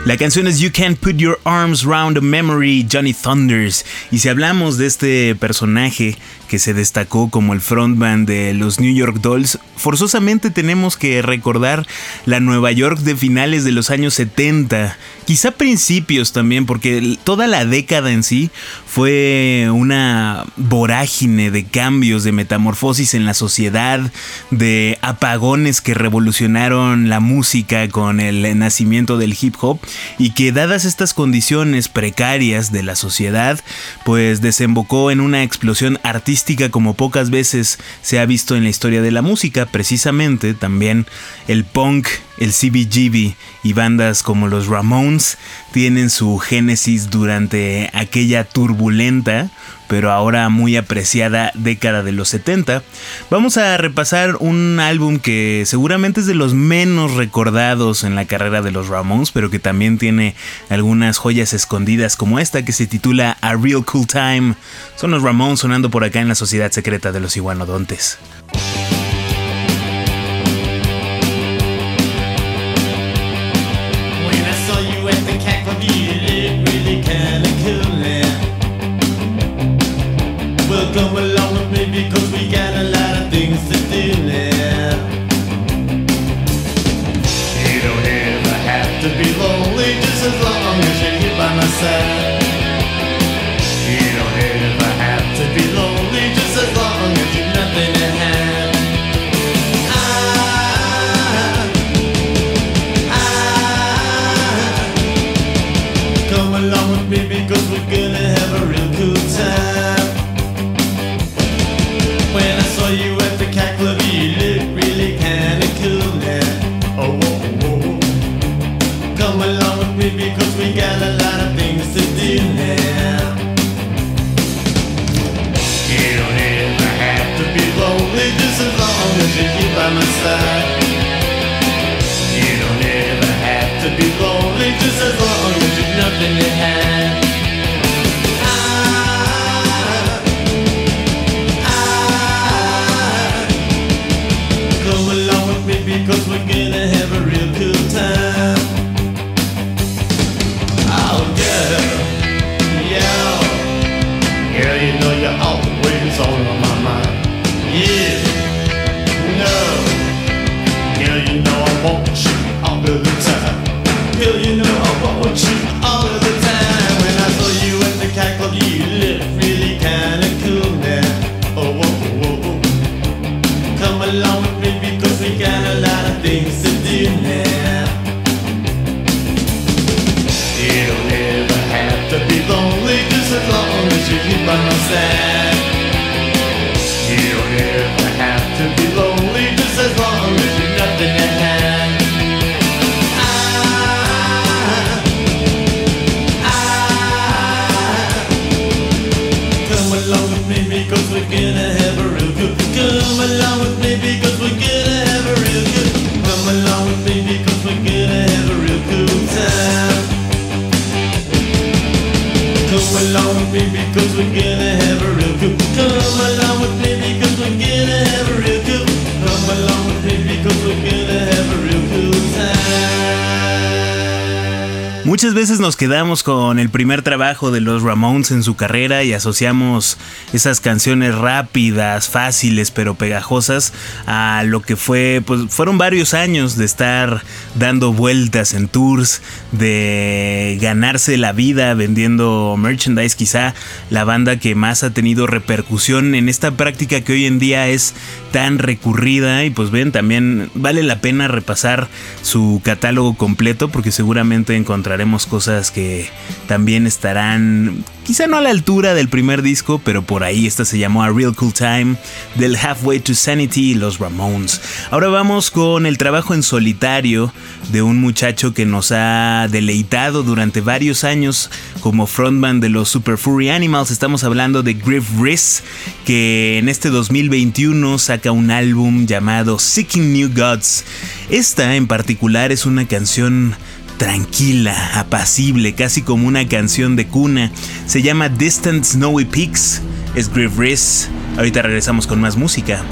La canción es You Can't Put Your Arms Round a Memory, Johnny Thunders. Y si hablamos de este personaje que se destacó como el frontman de los New York Dolls, forzosamente tenemos que recordar la Nueva York de finales de los años 70, quizá principios también, porque toda la década en sí fue una vorágine de cambios, de metamorfosis en la sociedad, de apagones que revolucionaron la música con el nacimiento del hip hop y que dadas estas condiciones precarias de la sociedad, pues desembocó en una explosión artística como pocas veces se ha visto en la historia de la música, precisamente también el punk, el CBGB y bandas como los Ramones tienen su génesis durante aquella turbulenta pero ahora muy apreciada década de los 70. Vamos a repasar un álbum que seguramente es de los menos recordados en la carrera de los Ramones, pero que también tiene algunas joyas escondidas como esta que se titula A Real Cool Time. Son los Ramones sonando por acá en la sociedad secreta de los iguanodontes. Veces nos quedamos con el primer trabajo de los Ramones en su carrera y asociamos esas canciones rápidas, fáciles pero pegajosas a lo que fue, pues fueron varios años de estar dando vueltas en tours, de ganarse la vida vendiendo merchandise, quizá la banda que más ha tenido repercusión en esta práctica que hoy en día es tan recurrida. Y pues ven, también vale la pena repasar su catálogo completo porque seguramente encontraremos cosas que también estarán quizá no a la altura del primer disco, pero por ahí esta se llamó A Real Cool Time del Halfway to Sanity los Ramones. Ahora vamos con el trabajo en solitario de un muchacho que nos ha deleitado durante varios años como frontman de los Super Furry Animals. Estamos hablando de Griff Rhys, que en este 2021 saca un álbum llamado Seeking New Gods. Esta en particular es una canción tranquila, apacible, casi como una canción de cuna. Se llama Distant Snowy Peaks. Es Griff. Ahorita regresamos con más música.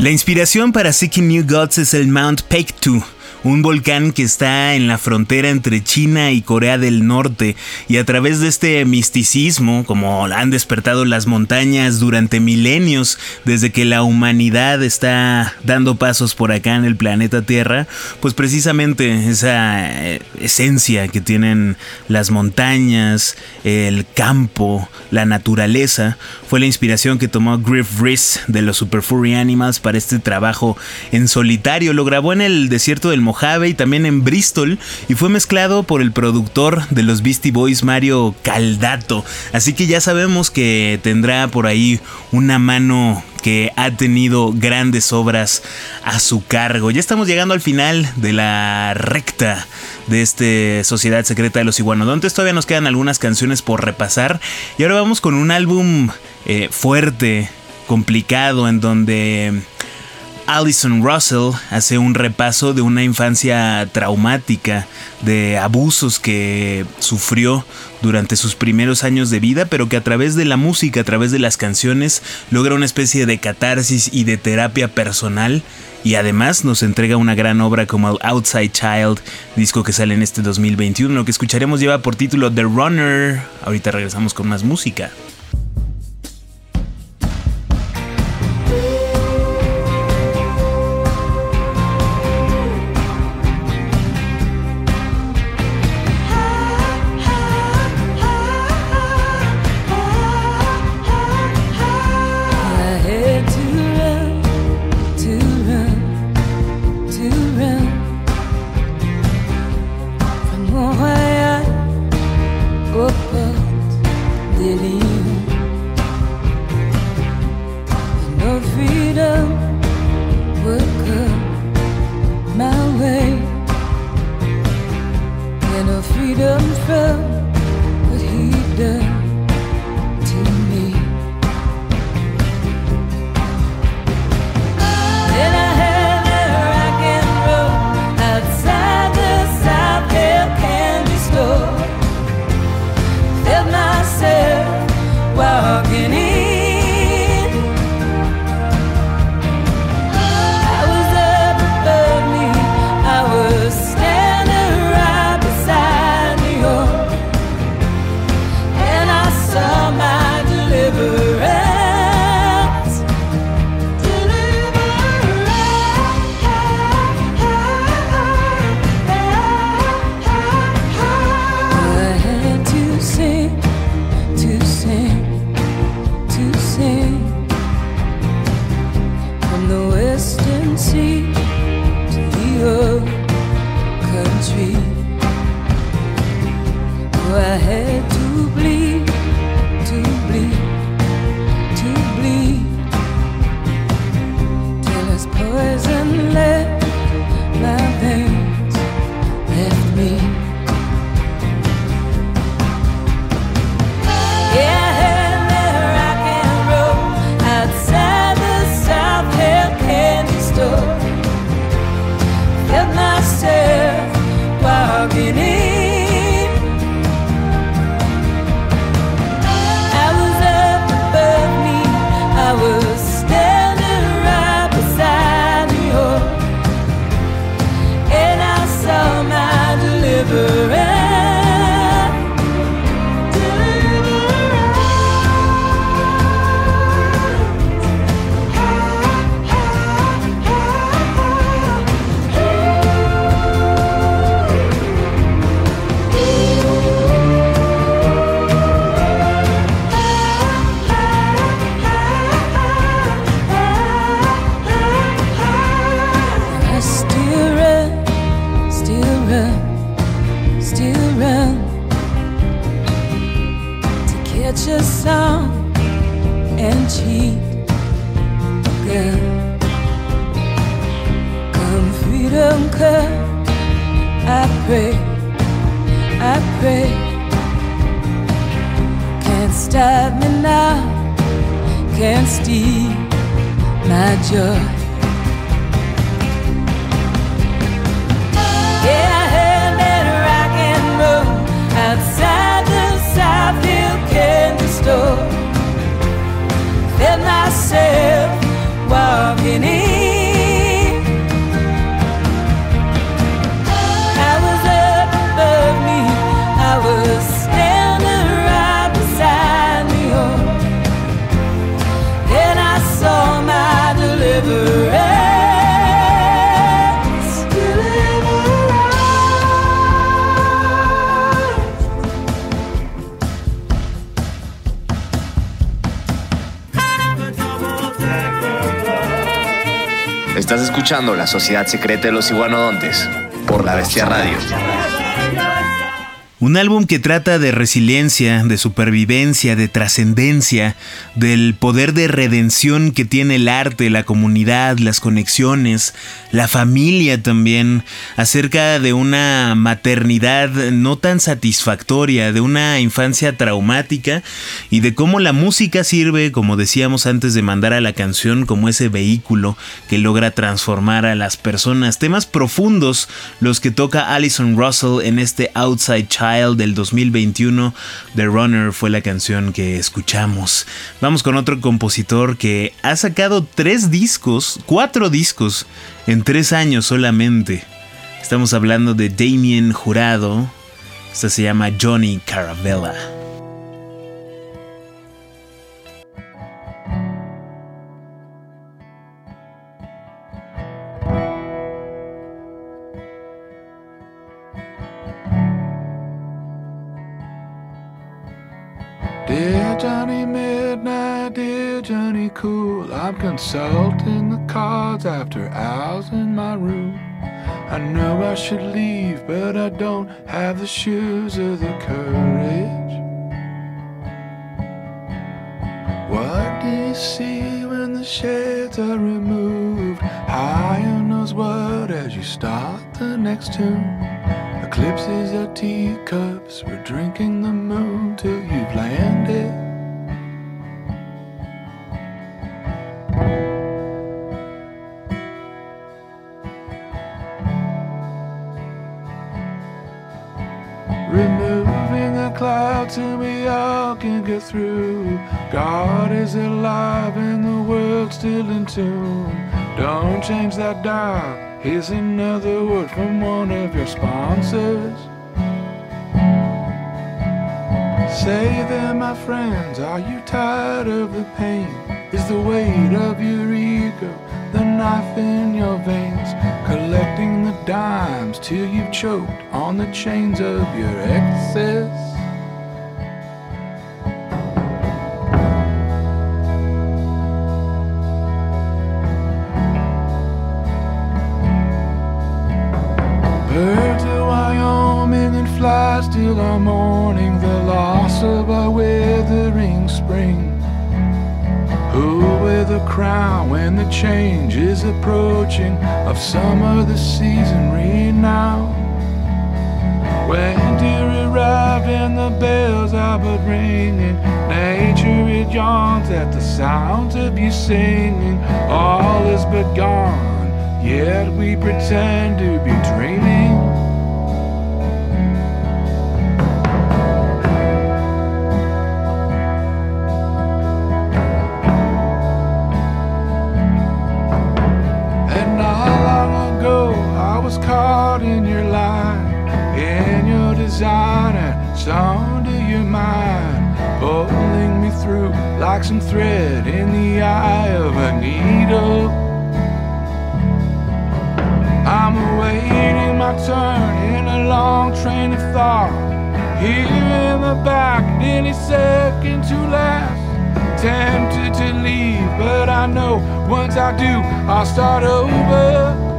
La inspiración para Seeking New Gods es el Mount Peiktu, un volcán que está en la frontera entre China y Corea del Norte, y a través de este misticismo, como han despertado las montañas durante milenios, desde que la humanidad está dando pasos por acá en el planeta Tierra, pues precisamente esa eh, esencia que tienen las montañas, el campo, la naturaleza, fue la inspiración que tomó Griff Rhys de los Super Furry Animals para este trabajo en solitario. Lo grabó en el desierto del Mojave y también en Bristol y fue mezclado por el productor de los Beastie Boys Mario Caldato. Así que ya sabemos que tendrá por ahí una mano que ha tenido grandes obras a su cargo. Ya estamos llegando al final de la recta de este Sociedad Secreta de los Iguanodontes. Todavía nos quedan algunas canciones por repasar. Y ahora vamos con un álbum eh, fuerte, complicado, en donde Alison Russell hace un repaso de una infancia traumática, de abusos que sufrió durante sus primeros años de vida, pero que a través de la música, a través de las canciones, logra una especie de catarsis y de terapia personal. Y además nos entrega una gran obra como el Outside Child, disco que sale en este 2021. Lo que escucharemos lleva por título The Runner. Ahorita regresamos con más música. La Sociedad Secreta de los Iguanodontes. por La Bestia Radio. Un álbum que trata de resiliencia, de supervivencia, de trascendencia, del poder de redención que tiene el arte, la comunidad, las conexiones, la familia también, acerca de una maternidad no tan satisfactoria, de una infancia traumática y de cómo la música sirve, como decíamos antes de mandar a la canción, como ese vehículo que logra transformar a las personas. Temas profundos los que toca Alison Russell en este Outside Child del 2021. The Runner fue la canción que escuchamos. Con otro compositor que ha sacado tres discos, cuatro discos en tres años solamente. Estamos hablando de Damien Jurado. Esta se llama Johnny Caravella. Cards after hours in my room. I know I should leave, but I don't have the shoes or the courage. What do you see when the shades are removed? Higher knows what as you start the next tune. Eclipses are teacups, we're drinking the moon till you've landed. Through. God is alive and the world's still in tune. Don't change that dial. Here's another word from one of your sponsors. Say there, my friends, are you tired of the pain? Is the weight of your ego the knife in your veins? Collecting the dimes till you've choked on the chains of your excess. When the change is approaching of summer the season renowned? Winter arrived and the bells are but ringing. Nature it yawns at the sounds of you singing. All is but gone, yet we pretend to be dreaming. Design, and sound of your mind, pulling me through like some thread in the eye of a needle. I'm awaiting my turn in a long train of thought. Here in the back, any second to last. Tempted to leave, but I know once I do, I'll start over.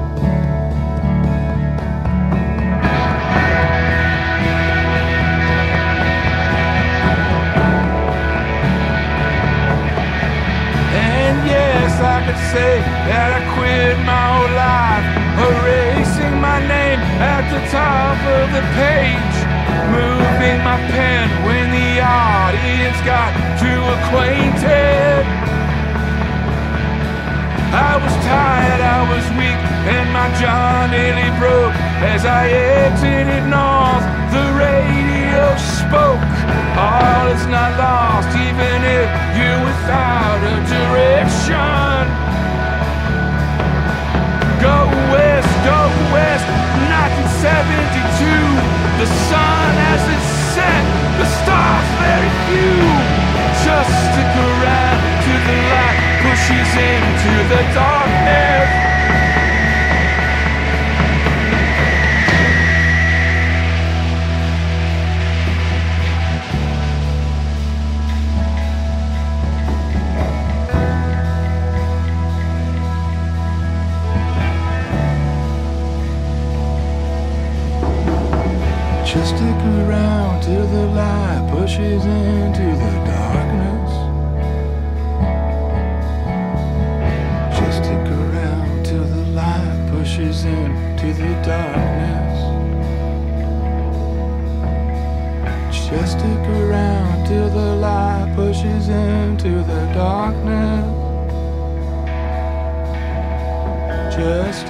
I say that I quit my whole life, erasing my name at the top of the page, moving my pen when the audience got too acquainted. I was tired, I was weak, and my jaw nearly broke as I exited north. The radio spoke, all is not lost, even if you're without a direction. Go west, go west, 1972. The sun has its set, the stars very few. Just stick around to the light pushes into the darkness.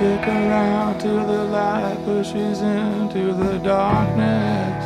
Stick around till the light pushes into the darkness.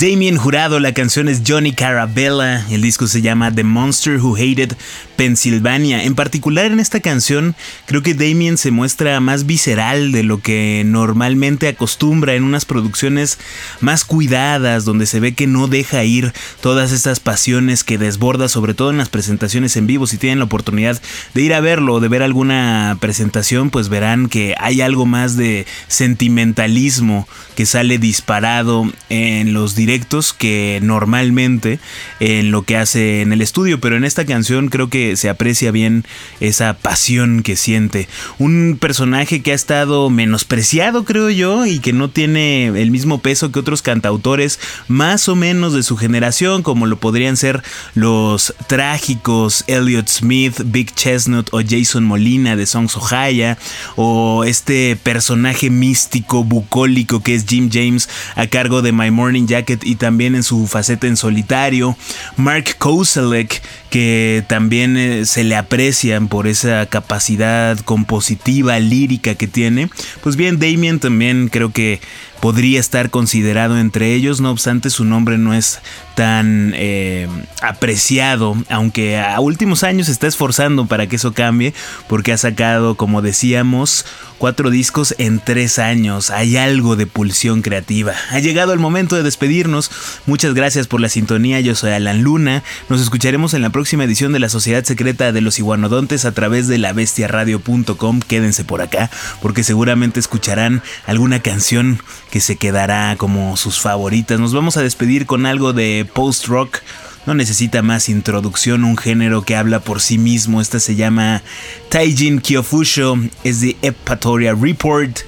Damien Jurado, la canción es Johnny Carabella, el disco se llama The Monster Who Hated Pennsylvania. En particular en esta canción creo que Damien se muestra más visceral de lo que normalmente acostumbra en unas producciones más cuidadas, donde se ve que no deja ir todas estas pasiones que desborda, sobre todo en las presentaciones en vivo. Si tienen la oportunidad de ir a verlo o de ver alguna presentación, pues verán que hay algo más de sentimentalismo que sale disparado en los directos que normalmente en lo que hace en el estudio, pero en esta canción creo que se aprecia bien esa pasión que siente. Un personaje que ha estado menospreciado, creo yo, y que no tiene el mismo peso que otros cantautores más o menos de su generación, como lo podrían ser los trágicos Elliot Smith, Big Chestnut o Jason Molina de Songs Ohio, o este personaje místico, bucólico que es Jim James a cargo de My Morning Jacket y también en su faceta en solitario. Mark Koselleck, que también eh, se le aprecian por esa capacidad compositiva, lírica que tiene. Pues bien, Damien también creo que podría estar considerado entre ellos, no obstante su nombre no es tan eh, apreciado, aunque a últimos años se está esforzando para que eso cambie, porque ha sacado, como decíamos, cuatro discos en tres años. Hay algo de pulsión creativa. Ha llegado el momento de despedirnos. Muchas gracias por la sintonía. Yo soy Alan Luna. Nos escucharemos en la próxima edición de la Sociedad Secreta de los Iguanodontes a través de la bestiaradio.com. Quédense por acá, porque seguramente escucharán alguna canción que se quedará como sus favoritas. Nos vamos a despedir con algo de post-rock. No necesita más introducción, un género que habla por sí mismo. Esta se llama Taijin Kyofusho, es de Epatoria Report.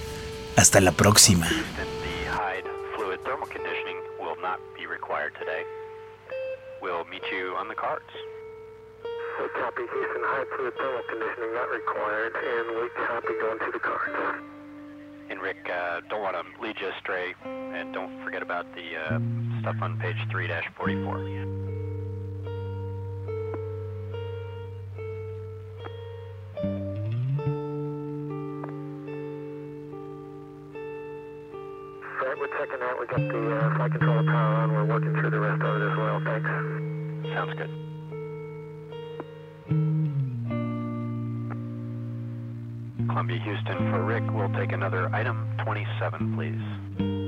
Hasta la próxima. Cards. So copy Houston, high fluid thermal conditioning not required, and we copy going to the cards. And Rick, uh, don't want to lead you astray, and don't forget about the uh, stuff on page 3-44. Right, we're checking out. We got the uh, flight controller power on. We're working through the rest of it as well. Thanks. Sounds good. Columbia Houston for Rick, we'll take another item 27, please.